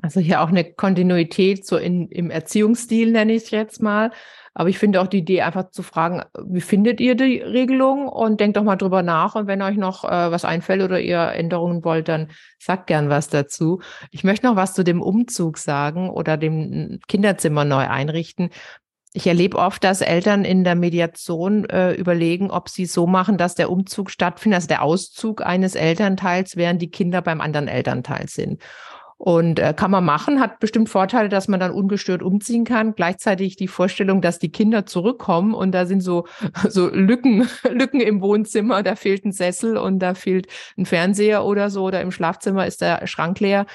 Also hier auch eine Kontinuität so in, im Erziehungsstil, nenne ich es jetzt mal. Aber ich finde auch die Idee, einfach zu fragen, wie findet ihr die Regelung und denkt doch mal drüber nach. Und wenn euch noch äh, was einfällt oder ihr Änderungen wollt, dann sagt gern was dazu. Ich möchte noch was zu dem Umzug sagen oder dem Kinderzimmer neu einrichten. Ich erlebe oft, dass Eltern in der Mediation äh, überlegen, ob sie so machen, dass der Umzug stattfindet, also der Auszug eines Elternteils, während die Kinder beim anderen Elternteil sind. Und äh, kann man machen, hat bestimmt Vorteile, dass man dann ungestört umziehen kann. Gleichzeitig die Vorstellung, dass die Kinder zurückkommen und da sind so, so Lücken, Lücken im Wohnzimmer, da fehlt ein Sessel und da fehlt ein Fernseher oder so oder im Schlafzimmer ist der Schrank leer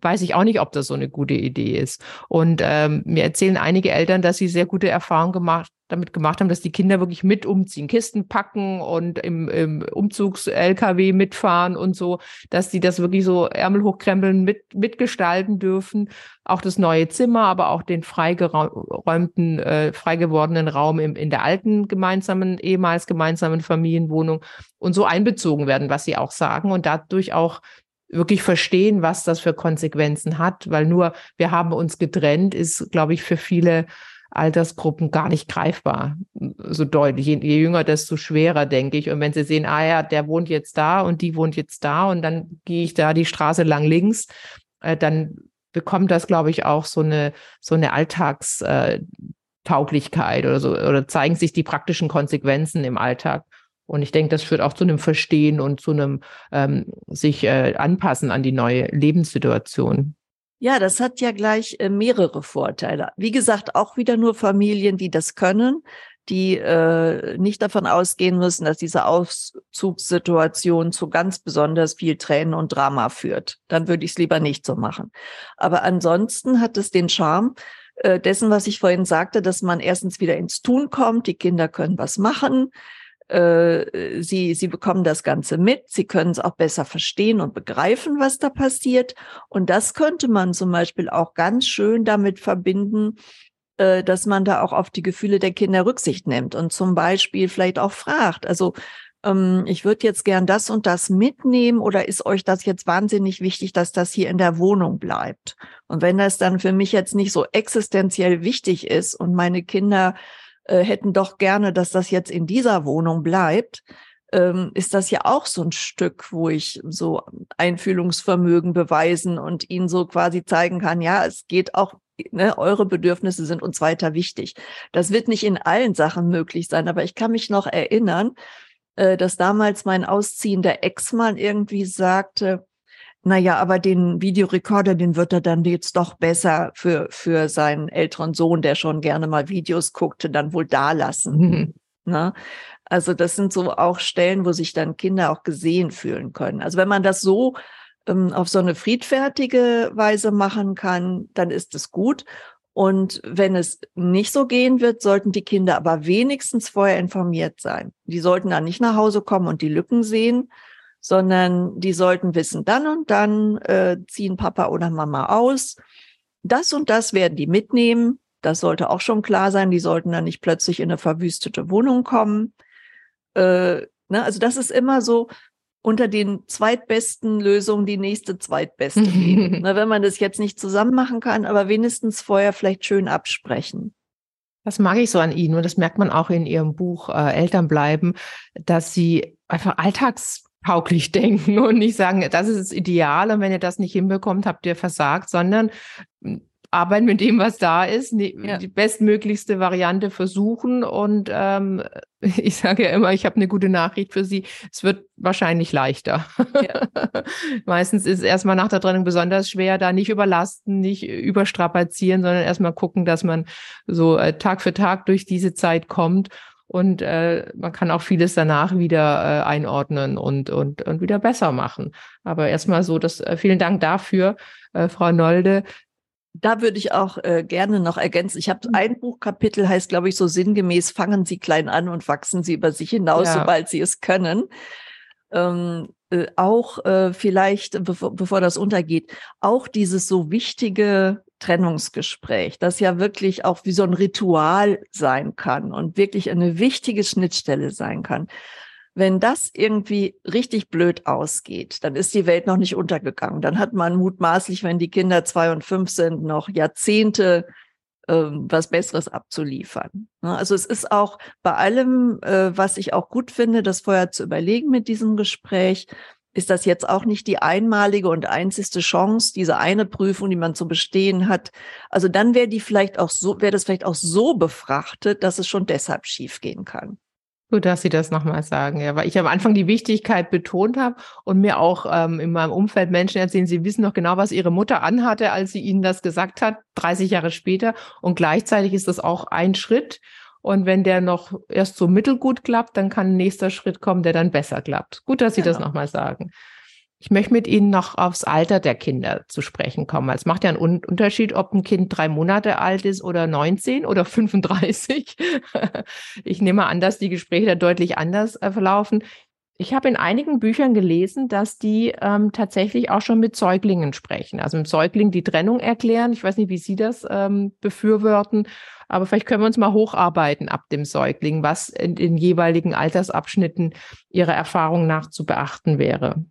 weiß ich auch nicht, ob das so eine gute Idee ist. Und ähm, mir erzählen einige Eltern, dass sie sehr gute Erfahrungen gemacht, damit gemacht haben, dass die Kinder wirklich mit umziehen, Kisten packen und im, im Umzugs-LKW mitfahren und so, dass sie das wirklich so Ärmel hochkrempeln mit, mitgestalten dürfen. Auch das neue Zimmer, aber auch den freigeräumten, äh, frei gewordenen Raum im, in der alten gemeinsamen, ehemals gemeinsamen Familienwohnung und so einbezogen werden, was sie auch sagen und dadurch auch wirklich verstehen, was das für Konsequenzen hat, weil nur wir haben uns getrennt, ist, glaube ich, für viele Altersgruppen gar nicht greifbar. So deutlich. Je, je, jünger, desto schwerer, denke ich. Und wenn sie sehen, ah ja, der wohnt jetzt da und die wohnt jetzt da und dann gehe ich da die Straße lang links, äh, dann bekommt das, glaube ich, auch so eine, so eine Alltagstauglichkeit oder so, oder zeigen sich die praktischen Konsequenzen im Alltag. Und ich denke, das führt auch zu einem Verstehen und zu einem ähm, sich äh, anpassen an die neue Lebenssituation. Ja, das hat ja gleich äh, mehrere Vorteile. Wie gesagt, auch wieder nur Familien, die das können, die äh, nicht davon ausgehen müssen, dass diese Auszugssituation zu ganz besonders viel Tränen und Drama führt. Dann würde ich es lieber nicht so machen. Aber ansonsten hat es den Charme, äh, dessen, was ich vorhin sagte, dass man erstens wieder ins Tun kommt, die Kinder können was machen, äh, sie, sie bekommen das Ganze mit, sie können es auch besser verstehen und begreifen, was da passiert. Und das könnte man zum Beispiel auch ganz schön damit verbinden, äh, dass man da auch auf die Gefühle der Kinder Rücksicht nimmt und zum Beispiel vielleicht auch fragt, also ähm, ich würde jetzt gern das und das mitnehmen oder ist euch das jetzt wahnsinnig wichtig, dass das hier in der Wohnung bleibt? Und wenn das dann für mich jetzt nicht so existenziell wichtig ist und meine Kinder äh, hätten doch gerne, dass das jetzt in dieser Wohnung bleibt, ähm, ist das ja auch so ein Stück, wo ich so Einfühlungsvermögen beweisen und ihnen so quasi zeigen kann, ja, es geht auch, ne, eure Bedürfnisse sind uns weiter wichtig. Das wird nicht in allen Sachen möglich sein, aber ich kann mich noch erinnern, äh, dass damals mein ausziehender Ex-Mann irgendwie sagte, naja, aber den Videorekorder, den wird er dann jetzt doch besser für, für seinen älteren Sohn, der schon gerne mal Videos guckte, dann wohl da lassen. Mhm. Ne? Also das sind so auch Stellen, wo sich dann Kinder auch gesehen fühlen können. Also wenn man das so ähm, auf so eine friedfertige Weise machen kann, dann ist es gut. Und wenn es nicht so gehen wird, sollten die Kinder aber wenigstens vorher informiert sein. Die sollten dann nicht nach Hause kommen und die Lücken sehen, sondern die sollten wissen, dann und dann äh, ziehen Papa oder Mama aus. Das und das werden die mitnehmen. Das sollte auch schon klar sein. Die sollten dann nicht plötzlich in eine verwüstete Wohnung kommen. Äh, ne? Also das ist immer so unter den zweitbesten Lösungen die nächste zweitbeste ne? Wenn man das jetzt nicht zusammen machen kann, aber wenigstens vorher vielleicht schön absprechen. Das mag ich so an Ihnen und das merkt man auch in Ihrem Buch äh, Eltern bleiben, dass Sie einfach Alltags tauglich denken und nicht sagen, das ist das Ideal und wenn ihr das nicht hinbekommt, habt ihr versagt, sondern arbeiten mit dem, was da ist, ne, ja. die bestmöglichste Variante versuchen. Und ähm, ich sage ja immer, ich habe eine gute Nachricht für Sie. Es wird wahrscheinlich leichter. Ja. Meistens ist erstmal nach der Trennung besonders schwer, da nicht überlasten, nicht überstrapazieren, sondern erstmal gucken, dass man so äh, Tag für Tag durch diese Zeit kommt. Und äh, man kann auch vieles danach wieder äh, einordnen und, und, und wieder besser machen. Aber erstmal so, dass äh, vielen Dank dafür, äh, Frau Nolde, da würde ich auch äh, gerne noch ergänzen. Ich habe mhm. ein Buchkapitel, heißt, glaube ich, so sinngemäß, fangen Sie klein an und wachsen Sie über sich hinaus, ja. sobald Sie es können. Ähm, äh, auch äh, vielleicht, bevor, bevor das untergeht, auch dieses so wichtige Trennungsgespräch, das ja wirklich auch wie so ein Ritual sein kann und wirklich eine wichtige Schnittstelle sein kann. Wenn das irgendwie richtig blöd ausgeht, dann ist die Welt noch nicht untergegangen. Dann hat man mutmaßlich, wenn die Kinder zwei und fünf sind, noch Jahrzehnte ähm, was Besseres abzuliefern. Ne? Also es ist auch bei allem, äh, was ich auch gut finde, das vorher zu überlegen mit diesem Gespräch, ist das jetzt auch nicht die einmalige und einzigste Chance, diese eine Prüfung, die man zu bestehen hat. Also dann wäre die vielleicht auch so, wäre das vielleicht auch so befrachtet, dass es schon deshalb schiefgehen kann. Gut, dass Sie das nochmal sagen, ja, weil ich am Anfang die Wichtigkeit betont habe und mir auch ähm, in meinem Umfeld Menschen erzählen, sie wissen noch genau, was ihre Mutter anhatte, als sie ihnen das gesagt hat, 30 Jahre später. Und gleichzeitig ist das auch ein Schritt. Und wenn der noch erst so mittelgut klappt, dann kann ein nächster Schritt kommen, der dann besser klappt. Gut, dass Sie genau. das nochmal sagen. Ich möchte mit Ihnen noch aufs Alter der Kinder zu sprechen kommen. Es macht ja einen Unterschied, ob ein Kind drei Monate alt ist oder 19 oder 35. ich nehme an, dass die Gespräche da deutlich anders äh, verlaufen. Ich habe in einigen Büchern gelesen, dass die ähm, tatsächlich auch schon mit Säuglingen sprechen, also mit Säuglingen die Trennung erklären. Ich weiß nicht, wie Sie das ähm, befürworten, aber vielleicht können wir uns mal hocharbeiten ab dem Säugling, was in den jeweiligen Altersabschnitten Ihrer Erfahrung nach zu beachten wäre.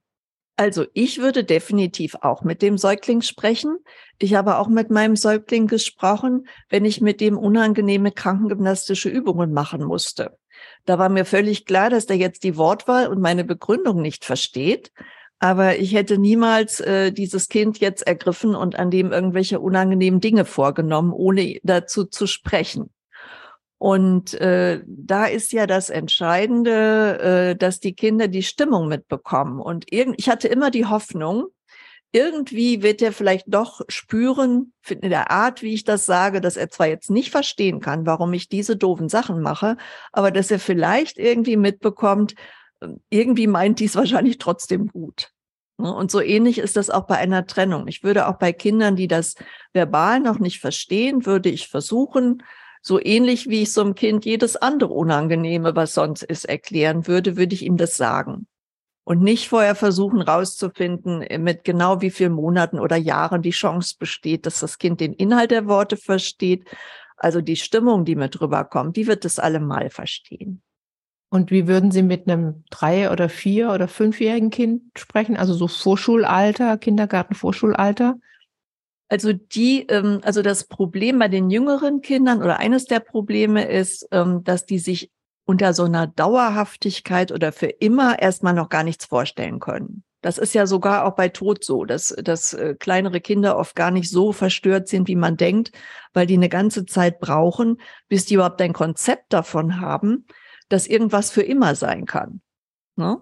Also ich würde definitiv auch mit dem Säugling sprechen. Ich habe auch mit meinem Säugling gesprochen, wenn ich mit dem unangenehme krankengymnastische Übungen machen musste. Da war mir völlig klar, dass der jetzt die Wortwahl und meine Begründung nicht versteht. Aber ich hätte niemals äh, dieses Kind jetzt ergriffen und an dem irgendwelche unangenehmen Dinge vorgenommen, ohne dazu zu sprechen. Und äh, da ist ja das Entscheidende, äh, dass die Kinder die Stimmung mitbekommen. Und irgend, ich hatte immer die Hoffnung, irgendwie wird er vielleicht doch spüren, in der Art, wie ich das sage, dass er zwar jetzt nicht verstehen kann, warum ich diese doofen Sachen mache, aber dass er vielleicht irgendwie mitbekommt, irgendwie meint dies wahrscheinlich trotzdem gut. Ne? Und so ähnlich ist das auch bei einer Trennung. Ich würde auch bei Kindern, die das verbal noch nicht verstehen, würde ich versuchen, so ähnlich wie ich so einem Kind jedes andere Unangenehme, was sonst ist, erklären würde, würde ich ihm das sagen. Und nicht vorher versuchen rauszufinden, äh, mit genau wie vielen Monaten oder Jahren die Chance besteht, dass das Kind den Inhalt der Worte versteht. Also die Stimmung, die mit rüberkommt, die wird es allemal verstehen. Und wie würden Sie mit einem drei- oder vier- oder fünfjährigen Kind sprechen? Also so Vorschulalter, Kindergarten, Vorschulalter? Also die, ähm, also das Problem bei den jüngeren Kindern oder eines der Probleme ist, ähm, dass die sich unter so einer Dauerhaftigkeit oder für immer erstmal noch gar nichts vorstellen können. Das ist ja sogar auch bei Tod so, dass, dass äh, kleinere Kinder oft gar nicht so verstört sind, wie man denkt, weil die eine ganze Zeit brauchen, bis die überhaupt ein Konzept davon haben, dass irgendwas für immer sein kann. Ne?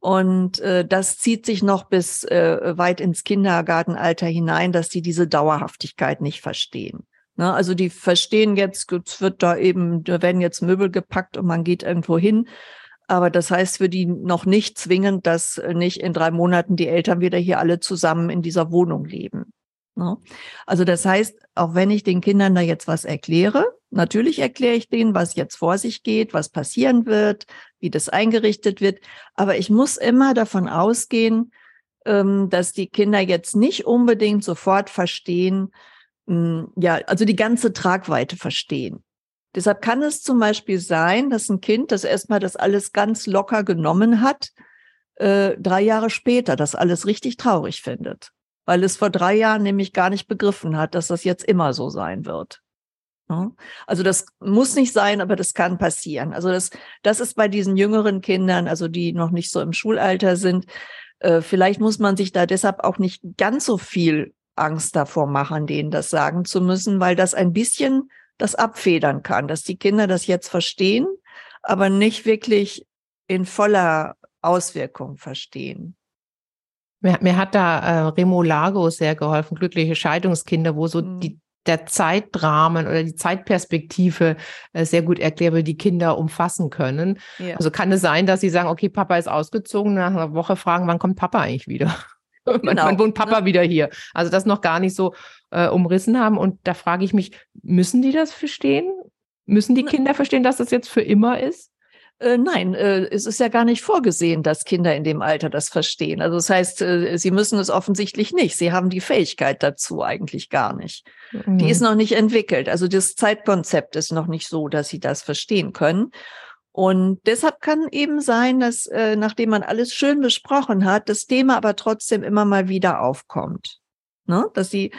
Und äh, das zieht sich noch bis äh, weit ins Kindergartenalter hinein, dass die diese Dauerhaftigkeit nicht verstehen. Ne? Also die verstehen jetzt, es wird da eben, da werden jetzt Möbel gepackt und man geht irgendwo hin. Aber das heißt für die noch nicht zwingend, dass nicht in drei Monaten die Eltern wieder hier alle zusammen in dieser Wohnung leben. Ne? Also das heißt, auch wenn ich den Kindern da jetzt was erkläre, natürlich erkläre ich denen, was jetzt vor sich geht, was passieren wird, wie das eingerichtet wird, aber ich muss immer davon ausgehen, ähm, dass die Kinder jetzt nicht unbedingt sofort verstehen, ja, also die ganze Tragweite verstehen. Deshalb kann es zum Beispiel sein, dass ein Kind, das erstmal das alles ganz locker genommen hat, äh, drei Jahre später das alles richtig traurig findet weil es vor drei Jahren nämlich gar nicht begriffen hat, dass das jetzt immer so sein wird. Also das muss nicht sein, aber das kann passieren. Also das, das ist bei diesen jüngeren Kindern, also die noch nicht so im Schulalter sind, äh, vielleicht muss man sich da deshalb auch nicht ganz so viel Angst davor machen, denen das sagen zu müssen, weil das ein bisschen das abfedern kann, dass die Kinder das jetzt verstehen, aber nicht wirklich in voller Auswirkung verstehen. Mir, mir hat da äh, Remo Lago sehr geholfen, glückliche Scheidungskinder, wo so mhm. die der Zeitrahmen oder die Zeitperspektive äh, sehr gut erklärt, wie die Kinder umfassen können. Ja. Also kann es sein, dass sie sagen, okay, Papa ist ausgezogen, nach einer Woche fragen, wann kommt Papa eigentlich wieder? Genau. wann wohnt Papa ja. wieder hier? Also das noch gar nicht so äh, umrissen haben. Und da frage ich mich, müssen die das verstehen? Müssen die Kinder verstehen, dass das jetzt für immer ist? Äh, nein, äh, es ist ja gar nicht vorgesehen, dass Kinder in dem Alter das verstehen. Also das heißt, äh, sie müssen es offensichtlich nicht. Sie haben die Fähigkeit dazu eigentlich gar nicht. Mhm. Die ist noch nicht entwickelt. Also das Zeitkonzept ist noch nicht so, dass sie das verstehen können. Und deshalb kann eben sein, dass äh, nachdem man alles schön besprochen hat, das Thema aber trotzdem immer mal wieder aufkommt. Ne? Dass sie,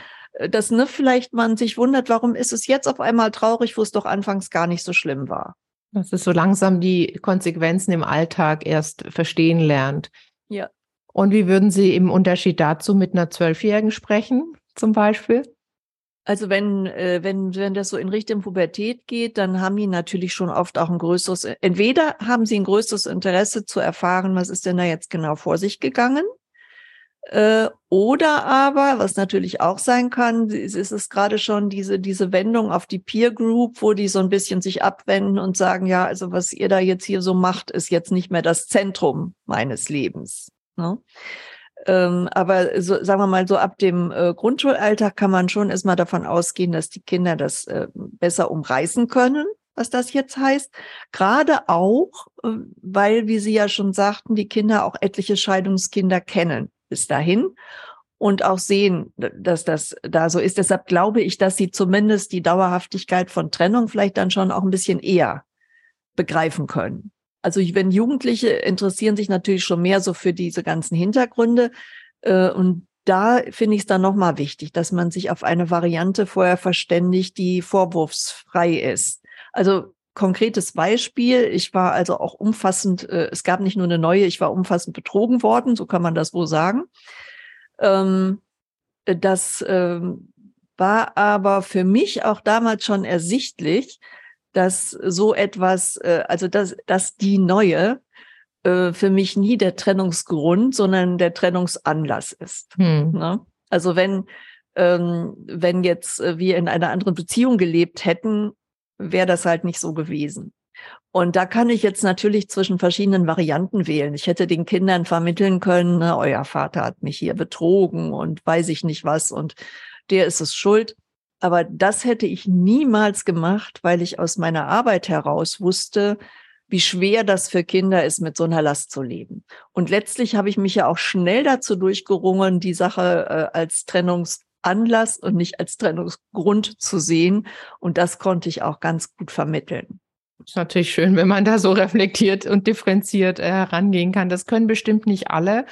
dass ne, vielleicht man sich wundert, warum ist es jetzt auf einmal traurig, wo es doch anfangs gar nicht so schlimm war. Dass es so langsam die Konsequenzen im Alltag erst verstehen lernt. Ja. Und wie würden Sie im Unterschied dazu mit einer Zwölfjährigen sprechen, zum Beispiel? Also wenn, äh, wenn, wenn das so in Richtung Pubertät geht, dann haben die natürlich schon oft auch ein größeres, entweder haben sie ein größeres Interesse zu erfahren, was ist denn da jetzt genau vor sich gegangen, äh, oder aber, was natürlich auch sein kann, ist es gerade schon diese, diese Wendung auf die Peer Group, wo die so ein bisschen sich abwenden und sagen, ja, also was ihr da jetzt hier so macht, ist jetzt nicht mehr das Zentrum meines Lebens. Ne? Ähm, aber so, sagen wir mal, so ab dem äh, Grundschulalter kann man schon erstmal davon ausgehen, dass die Kinder das äh, besser umreißen können, was das jetzt heißt. Gerade auch, äh, weil, wie Sie ja schon sagten, die Kinder auch etliche Scheidungskinder kennen bis dahin und auch sehen, dass das da so ist. Deshalb glaube ich, dass sie zumindest die Dauerhaftigkeit von Trennung vielleicht dann schon auch ein bisschen eher begreifen können. Also wenn Jugendliche interessieren sich natürlich schon mehr so für diese ganzen Hintergründe äh, und da finde ich es dann nochmal wichtig, dass man sich auf eine Variante vorher verständigt, die vorwurfsfrei ist. Also konkretes Beispiel. Ich war also auch umfassend, äh, es gab nicht nur eine neue, ich war umfassend betrogen worden, so kann man das wohl sagen. Ähm, das ähm, war aber für mich auch damals schon ersichtlich, dass so etwas, äh, also dass, dass die neue äh, für mich nie der Trennungsgrund, sondern der Trennungsanlass ist. Hm. Ne? Also wenn ähm, wenn jetzt äh, wir in einer anderen Beziehung gelebt hätten, wäre das halt nicht so gewesen. Und da kann ich jetzt natürlich zwischen verschiedenen Varianten wählen. Ich hätte den Kindern vermitteln können, ne, euer Vater hat mich hier betrogen und weiß ich nicht was und der ist es schuld. Aber das hätte ich niemals gemacht, weil ich aus meiner Arbeit heraus wusste, wie schwer das für Kinder ist, mit so einer Last zu leben. Und letztlich habe ich mich ja auch schnell dazu durchgerungen, die Sache äh, als Trennungs Anlass und nicht als Trennungsgrund zu sehen. Und das konnte ich auch ganz gut vermitteln. Ist natürlich schön, wenn man da so reflektiert und differenziert äh, herangehen kann. Das können bestimmt nicht alle.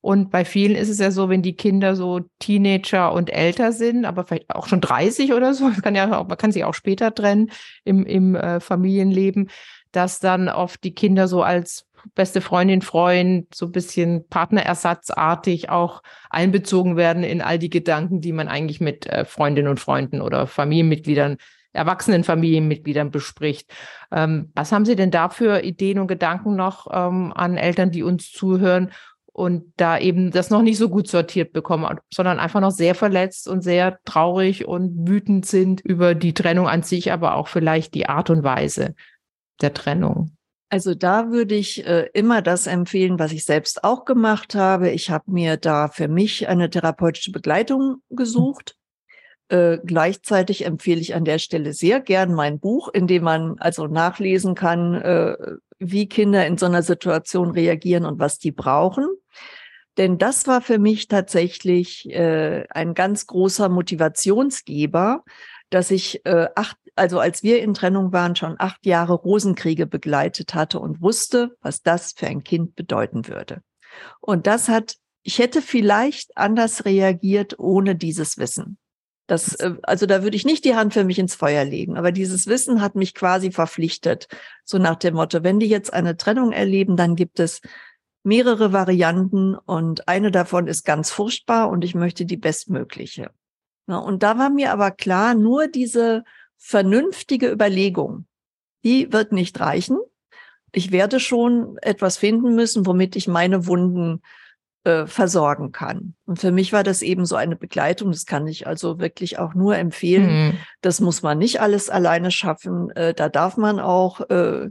Und bei vielen ist es ja so, wenn die Kinder so Teenager und älter sind, aber vielleicht auch schon 30 oder so, kann ja auch, man kann sich auch später trennen im, im äh, Familienleben, dass dann oft die Kinder so als beste Freundin, Freund, so ein bisschen partnerersatzartig auch einbezogen werden in all die Gedanken, die man eigentlich mit äh, Freundinnen und Freunden oder Familienmitgliedern, erwachsenen Familienmitgliedern bespricht. Ähm, was haben Sie denn da für Ideen und Gedanken noch ähm, an Eltern, die uns zuhören und da eben das noch nicht so gut sortiert bekommen, sondern einfach noch sehr verletzt und sehr traurig und wütend sind über die Trennung an sich, aber auch vielleicht die Art und Weise der Trennung? Also da würde ich äh, immer das empfehlen, was ich selbst auch gemacht habe. Ich habe mir da für mich eine therapeutische Begleitung gesucht. Äh, gleichzeitig empfehle ich an der Stelle sehr gern mein Buch, in dem man also nachlesen kann, äh, wie Kinder in so einer Situation reagieren und was die brauchen. Denn das war für mich tatsächlich äh, ein ganz großer Motivationsgeber, dass ich äh, acht, also als wir in Trennung waren, schon acht Jahre Rosenkriege begleitet hatte und wusste, was das für ein Kind bedeuten würde. Und das hat, ich hätte vielleicht anders reagiert ohne dieses Wissen. Das, äh, also da würde ich nicht die Hand für mich ins Feuer legen. Aber dieses Wissen hat mich quasi verpflichtet. So nach dem Motto, wenn die jetzt eine Trennung erleben, dann gibt es mehrere Varianten und eine davon ist ganz furchtbar und ich möchte die bestmögliche. und da war mir aber klar, nur diese vernünftige Überlegung, die wird nicht reichen. Ich werde schon etwas finden müssen, womit ich meine Wunden äh, versorgen kann. Und für mich war das eben so eine Begleitung. Das kann ich also wirklich auch nur empfehlen. Mhm. Das muss man nicht alles alleine schaffen. Äh, da darf man auch äh,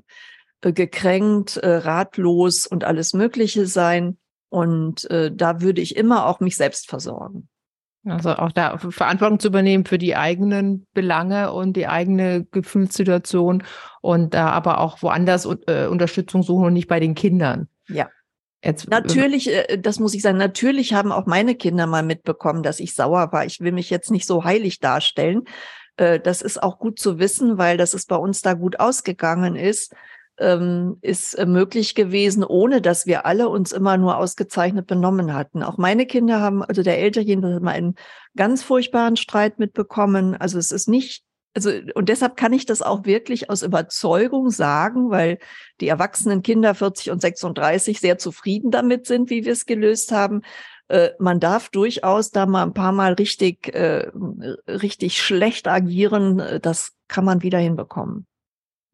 äh gekränkt, äh, ratlos und alles Mögliche sein. Und da würde ich immer auch mich selbst versorgen. Also auch da Verantwortung zu übernehmen für die eigenen Belange und die eigene Gefühlssituation und da aber auch woanders Unterstützung suchen und nicht bei den Kindern. Ja. Jetzt, natürlich, äh, das muss ich sagen, natürlich haben auch meine Kinder mal mitbekommen, dass ich sauer war. Ich will mich jetzt nicht so heilig darstellen. Äh, das ist auch gut zu wissen, weil das ist bei uns da gut ausgegangen ist, ähm, ist äh, möglich gewesen, ohne dass wir alle uns immer nur ausgezeichnet benommen hatten. Auch meine Kinder haben, also der Ältere jedenfalls, hat mal einen ganz furchtbaren Streit mitbekommen. Also es ist nicht also, und deshalb kann ich das auch wirklich aus Überzeugung sagen, weil die erwachsenen Kinder 40 und 36 sehr zufrieden damit sind, wie wir es gelöst haben. Äh, man darf durchaus da mal ein paar Mal richtig, äh, richtig schlecht agieren. Das kann man wieder hinbekommen.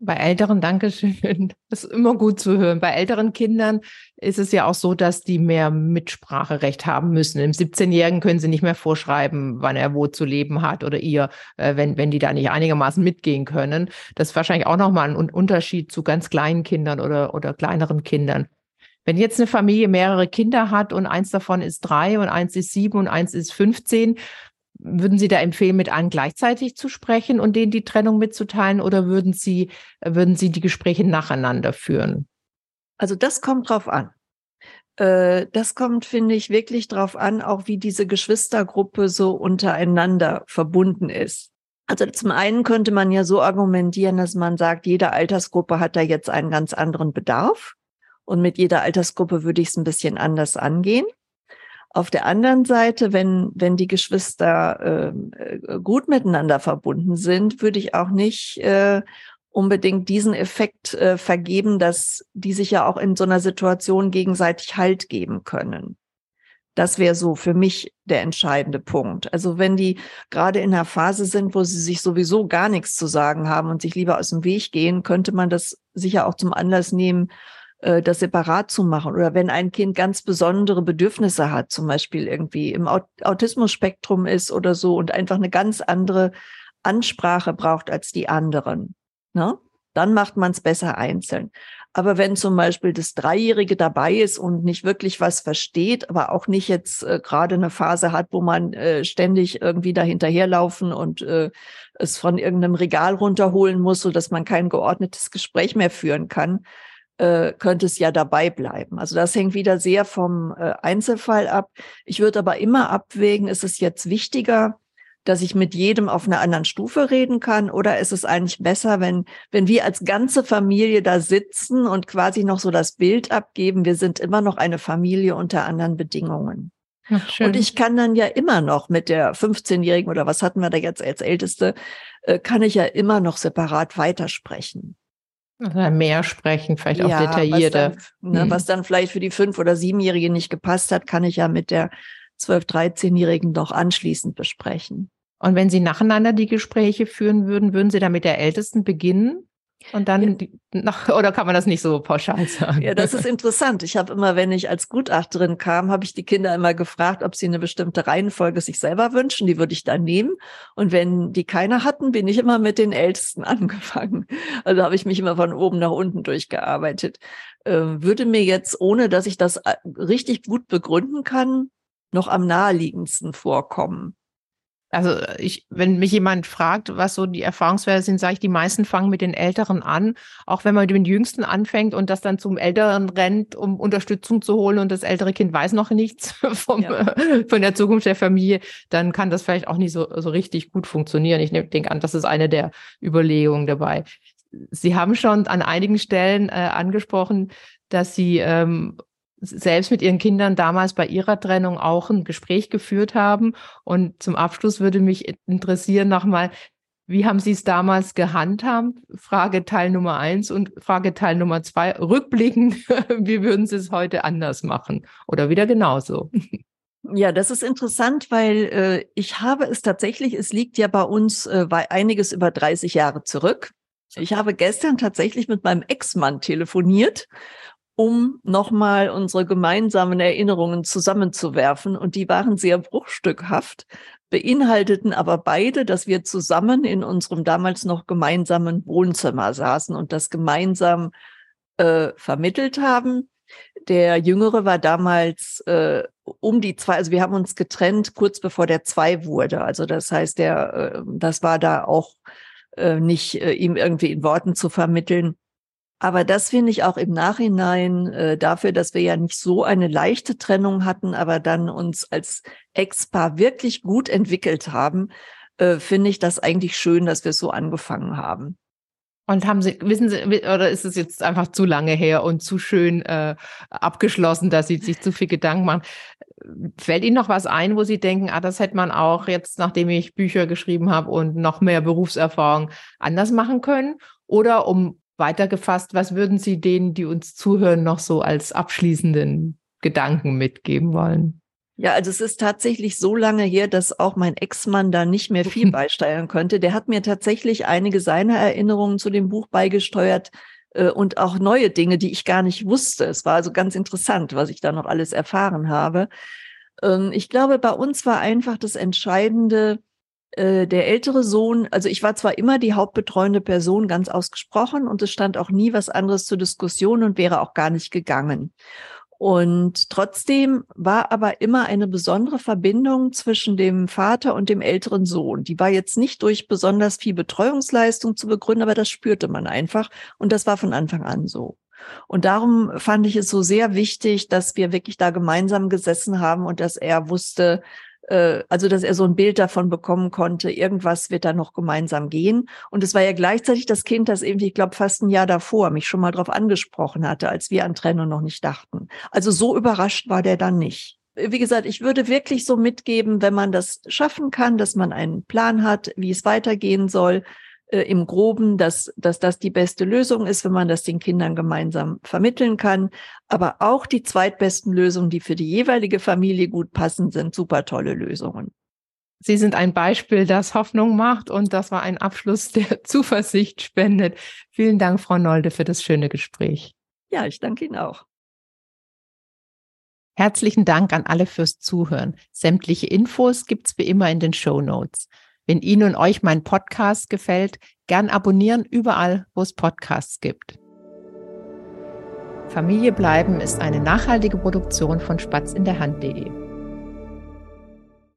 Bei älteren, Dankeschön, das ist immer gut zu hören. Bei älteren Kindern ist es ja auch so, dass die mehr Mitspracherecht haben müssen. Im 17-Jährigen können sie nicht mehr vorschreiben, wann er wo zu leben hat oder ihr, äh, wenn, wenn die da nicht einigermaßen mitgehen können. Das ist wahrscheinlich auch nochmal ein Unterschied zu ganz kleinen Kindern oder, oder kleineren Kindern. Wenn jetzt eine Familie mehrere Kinder hat und eins davon ist drei und eins ist sieben und eins ist 15, würden Sie da empfehlen, mit allen gleichzeitig zu sprechen und denen die Trennung mitzuteilen oder würden Sie, würden Sie die Gespräche nacheinander führen? Also das kommt drauf an. Äh, das kommt, finde ich, wirklich drauf an, auch wie diese Geschwistergruppe so untereinander verbunden ist. Also zum einen könnte man ja so argumentieren, dass man sagt, jede Altersgruppe hat da jetzt einen ganz anderen Bedarf. Und mit jeder Altersgruppe würde ich es ein bisschen anders angehen. Auf der anderen Seite, wenn, wenn die Geschwister ähm, äh, gut miteinander verbunden sind, würde ich auch nicht äh, unbedingt diesen Effekt äh, vergeben, dass die sich ja auch in so einer Situation gegenseitig Halt geben können. Das wäre so für mich der entscheidende Punkt. Also wenn die gerade in einer Phase sind, wo sie sich sowieso gar nichts zu sagen haben und sich lieber aus dem Weg gehen, könnte man das sicher auch zum Anlass nehmen, das separat zu machen. Oder wenn ein Kind ganz besondere Bedürfnisse hat, zum Beispiel irgendwie im Autismus-Spektrum ist oder so und einfach eine ganz andere Ansprache braucht als die anderen, ne? dann macht man es besser einzeln. Aber wenn zum Beispiel das Dreijährige dabei ist und nicht wirklich was versteht, aber auch nicht jetzt äh, gerade eine Phase hat, wo man äh, ständig irgendwie dahinterherlaufen und äh, es von irgendeinem Regal runterholen muss, so dass man kein geordnetes Gespräch mehr führen kann, äh, könnte es ja dabei bleiben. Also das hängt wieder sehr vom äh, Einzelfall ab. Ich würde aber immer abwägen, ist es jetzt wichtiger, dass ich mit jedem auf einer anderen Stufe reden kann oder ist es eigentlich besser, wenn, wenn wir als ganze Familie da sitzen und quasi noch so das Bild abgeben, wir sind immer noch eine Familie unter anderen Bedingungen. Ach, und ich kann dann ja immer noch mit der 15-Jährigen oder was hatten wir da jetzt als Älteste, äh, kann ich ja immer noch separat weitersprechen. Also mehr sprechen, vielleicht ja, auch detaillierter. Was dann, ne, hm. was dann vielleicht für die fünf- oder siebenjährige nicht gepasst hat, kann ich ja mit der zwölf-, dreizehnjährigen doch anschließend besprechen. Und wenn Sie nacheinander die Gespräche führen würden, würden Sie dann mit der Ältesten beginnen? Und dann, ja. nach, oder kann man das nicht so pauschal sagen? Ja, das ist interessant. Ich habe immer, wenn ich als Gutachterin kam, habe ich die Kinder immer gefragt, ob sie eine bestimmte Reihenfolge sich selber wünschen. Die würde ich dann nehmen. Und wenn die keine hatten, bin ich immer mit den Ältesten angefangen. Also habe ich mich immer von oben nach unten durchgearbeitet. Äh, würde mir jetzt, ohne dass ich das äh, richtig gut begründen kann, noch am naheliegendsten vorkommen. Also ich, wenn mich jemand fragt, was so die Erfahrungswerte sind, sage ich, die meisten fangen mit den Älteren an. Auch wenn man mit den Jüngsten anfängt und das dann zum Älteren rennt, um Unterstützung zu holen und das ältere Kind weiß noch nichts vom, ja. von der Zukunft der Familie, dann kann das vielleicht auch nicht so, so richtig gut funktionieren. Ich denke an, das ist eine der Überlegungen dabei. Sie haben schon an einigen Stellen äh, angesprochen, dass Sie ähm, selbst mit ihren Kindern damals bei ihrer Trennung auch ein Gespräch geführt haben. Und zum Abschluss würde mich interessieren nochmal, wie haben Sie es damals gehandhabt? Frage Teil Nummer eins und Frage Teil Nummer zwei. Rückblickend, wie würden Sie es heute anders machen? Oder wieder genauso? Ja, das ist interessant, weil äh, ich habe es tatsächlich, es liegt ja bei uns äh, einiges über 30 Jahre zurück. Ich habe gestern tatsächlich mit meinem Ex-Mann telefoniert, um nochmal unsere gemeinsamen Erinnerungen zusammenzuwerfen. Und die waren sehr bruchstückhaft, beinhalteten aber beide, dass wir zusammen in unserem damals noch gemeinsamen Wohnzimmer saßen und das gemeinsam äh, vermittelt haben. Der Jüngere war damals äh, um die zwei, also wir haben uns getrennt kurz bevor der zwei wurde. Also das heißt, der, äh, das war da auch äh, nicht äh, ihm irgendwie in Worten zu vermitteln. Aber das finde ich auch im Nachhinein äh, dafür, dass wir ja nicht so eine leichte Trennung hatten, aber dann uns als Ex-Paar wirklich gut entwickelt haben, äh, finde ich das eigentlich schön, dass wir so angefangen haben. Und haben Sie, wissen Sie, oder ist es jetzt einfach zu lange her und zu schön äh, abgeschlossen, dass Sie sich zu viel Gedanken machen? Fällt Ihnen noch was ein, wo Sie denken, ah, das hätte man auch jetzt, nachdem ich Bücher geschrieben habe und noch mehr Berufserfahrung anders machen können? Oder um weitergefasst, was würden Sie denen, die uns zuhören, noch so als abschließenden Gedanken mitgeben wollen? Ja, also es ist tatsächlich so lange her, dass auch mein Ex-Mann da nicht mehr viel beisteuern könnte. Der hat mir tatsächlich einige seiner Erinnerungen zu dem Buch beigesteuert äh, und auch neue Dinge, die ich gar nicht wusste. Es war also ganz interessant, was ich da noch alles erfahren habe. Ähm, ich glaube, bei uns war einfach das Entscheidende, äh, der ältere Sohn, also ich war zwar immer die hauptbetreuende Person ganz ausgesprochen und es stand auch nie was anderes zur Diskussion und wäre auch gar nicht gegangen. Und trotzdem war aber immer eine besondere Verbindung zwischen dem Vater und dem älteren Sohn. Die war jetzt nicht durch besonders viel Betreuungsleistung zu begründen, aber das spürte man einfach. Und das war von Anfang an so. Und darum fand ich es so sehr wichtig, dass wir wirklich da gemeinsam gesessen haben und dass er wusste, äh, also dass er so ein Bild davon bekommen konnte, irgendwas wird da noch gemeinsam gehen. Und es war ja gleichzeitig das Kind, das irgendwie, ich glaube, fast ein Jahr davor mich schon mal darauf angesprochen hatte, als wir an Trennung noch nicht dachten. Also so überrascht war der dann nicht. Wie gesagt, ich würde wirklich so mitgeben, wenn man das schaffen kann, dass man einen Plan hat, wie es weitergehen soll, äh, im Groben, dass, dass das die beste Lösung ist, wenn man das den Kindern gemeinsam vermitteln kann. Aber auch die zweitbesten Lösungen, die für die jeweilige Familie gut passen, sind super tolle Lösungen. Sie sind ein Beispiel, das Hoffnung macht und das war ein Abschluss, der Zuversicht spendet. Vielen Dank, Frau Nolde, für das schöne Gespräch. Ja, ich danke Ihnen auch. Herzlichen Dank an alle fürs Zuhören. Sämtliche Infos gibt's wie immer in den Show Notes. Wenn Ihnen und euch mein Podcast gefällt, gern abonnieren überall, wo es Podcasts gibt. Familie bleiben ist eine nachhaltige Produktion von Spatz in der Hand.de.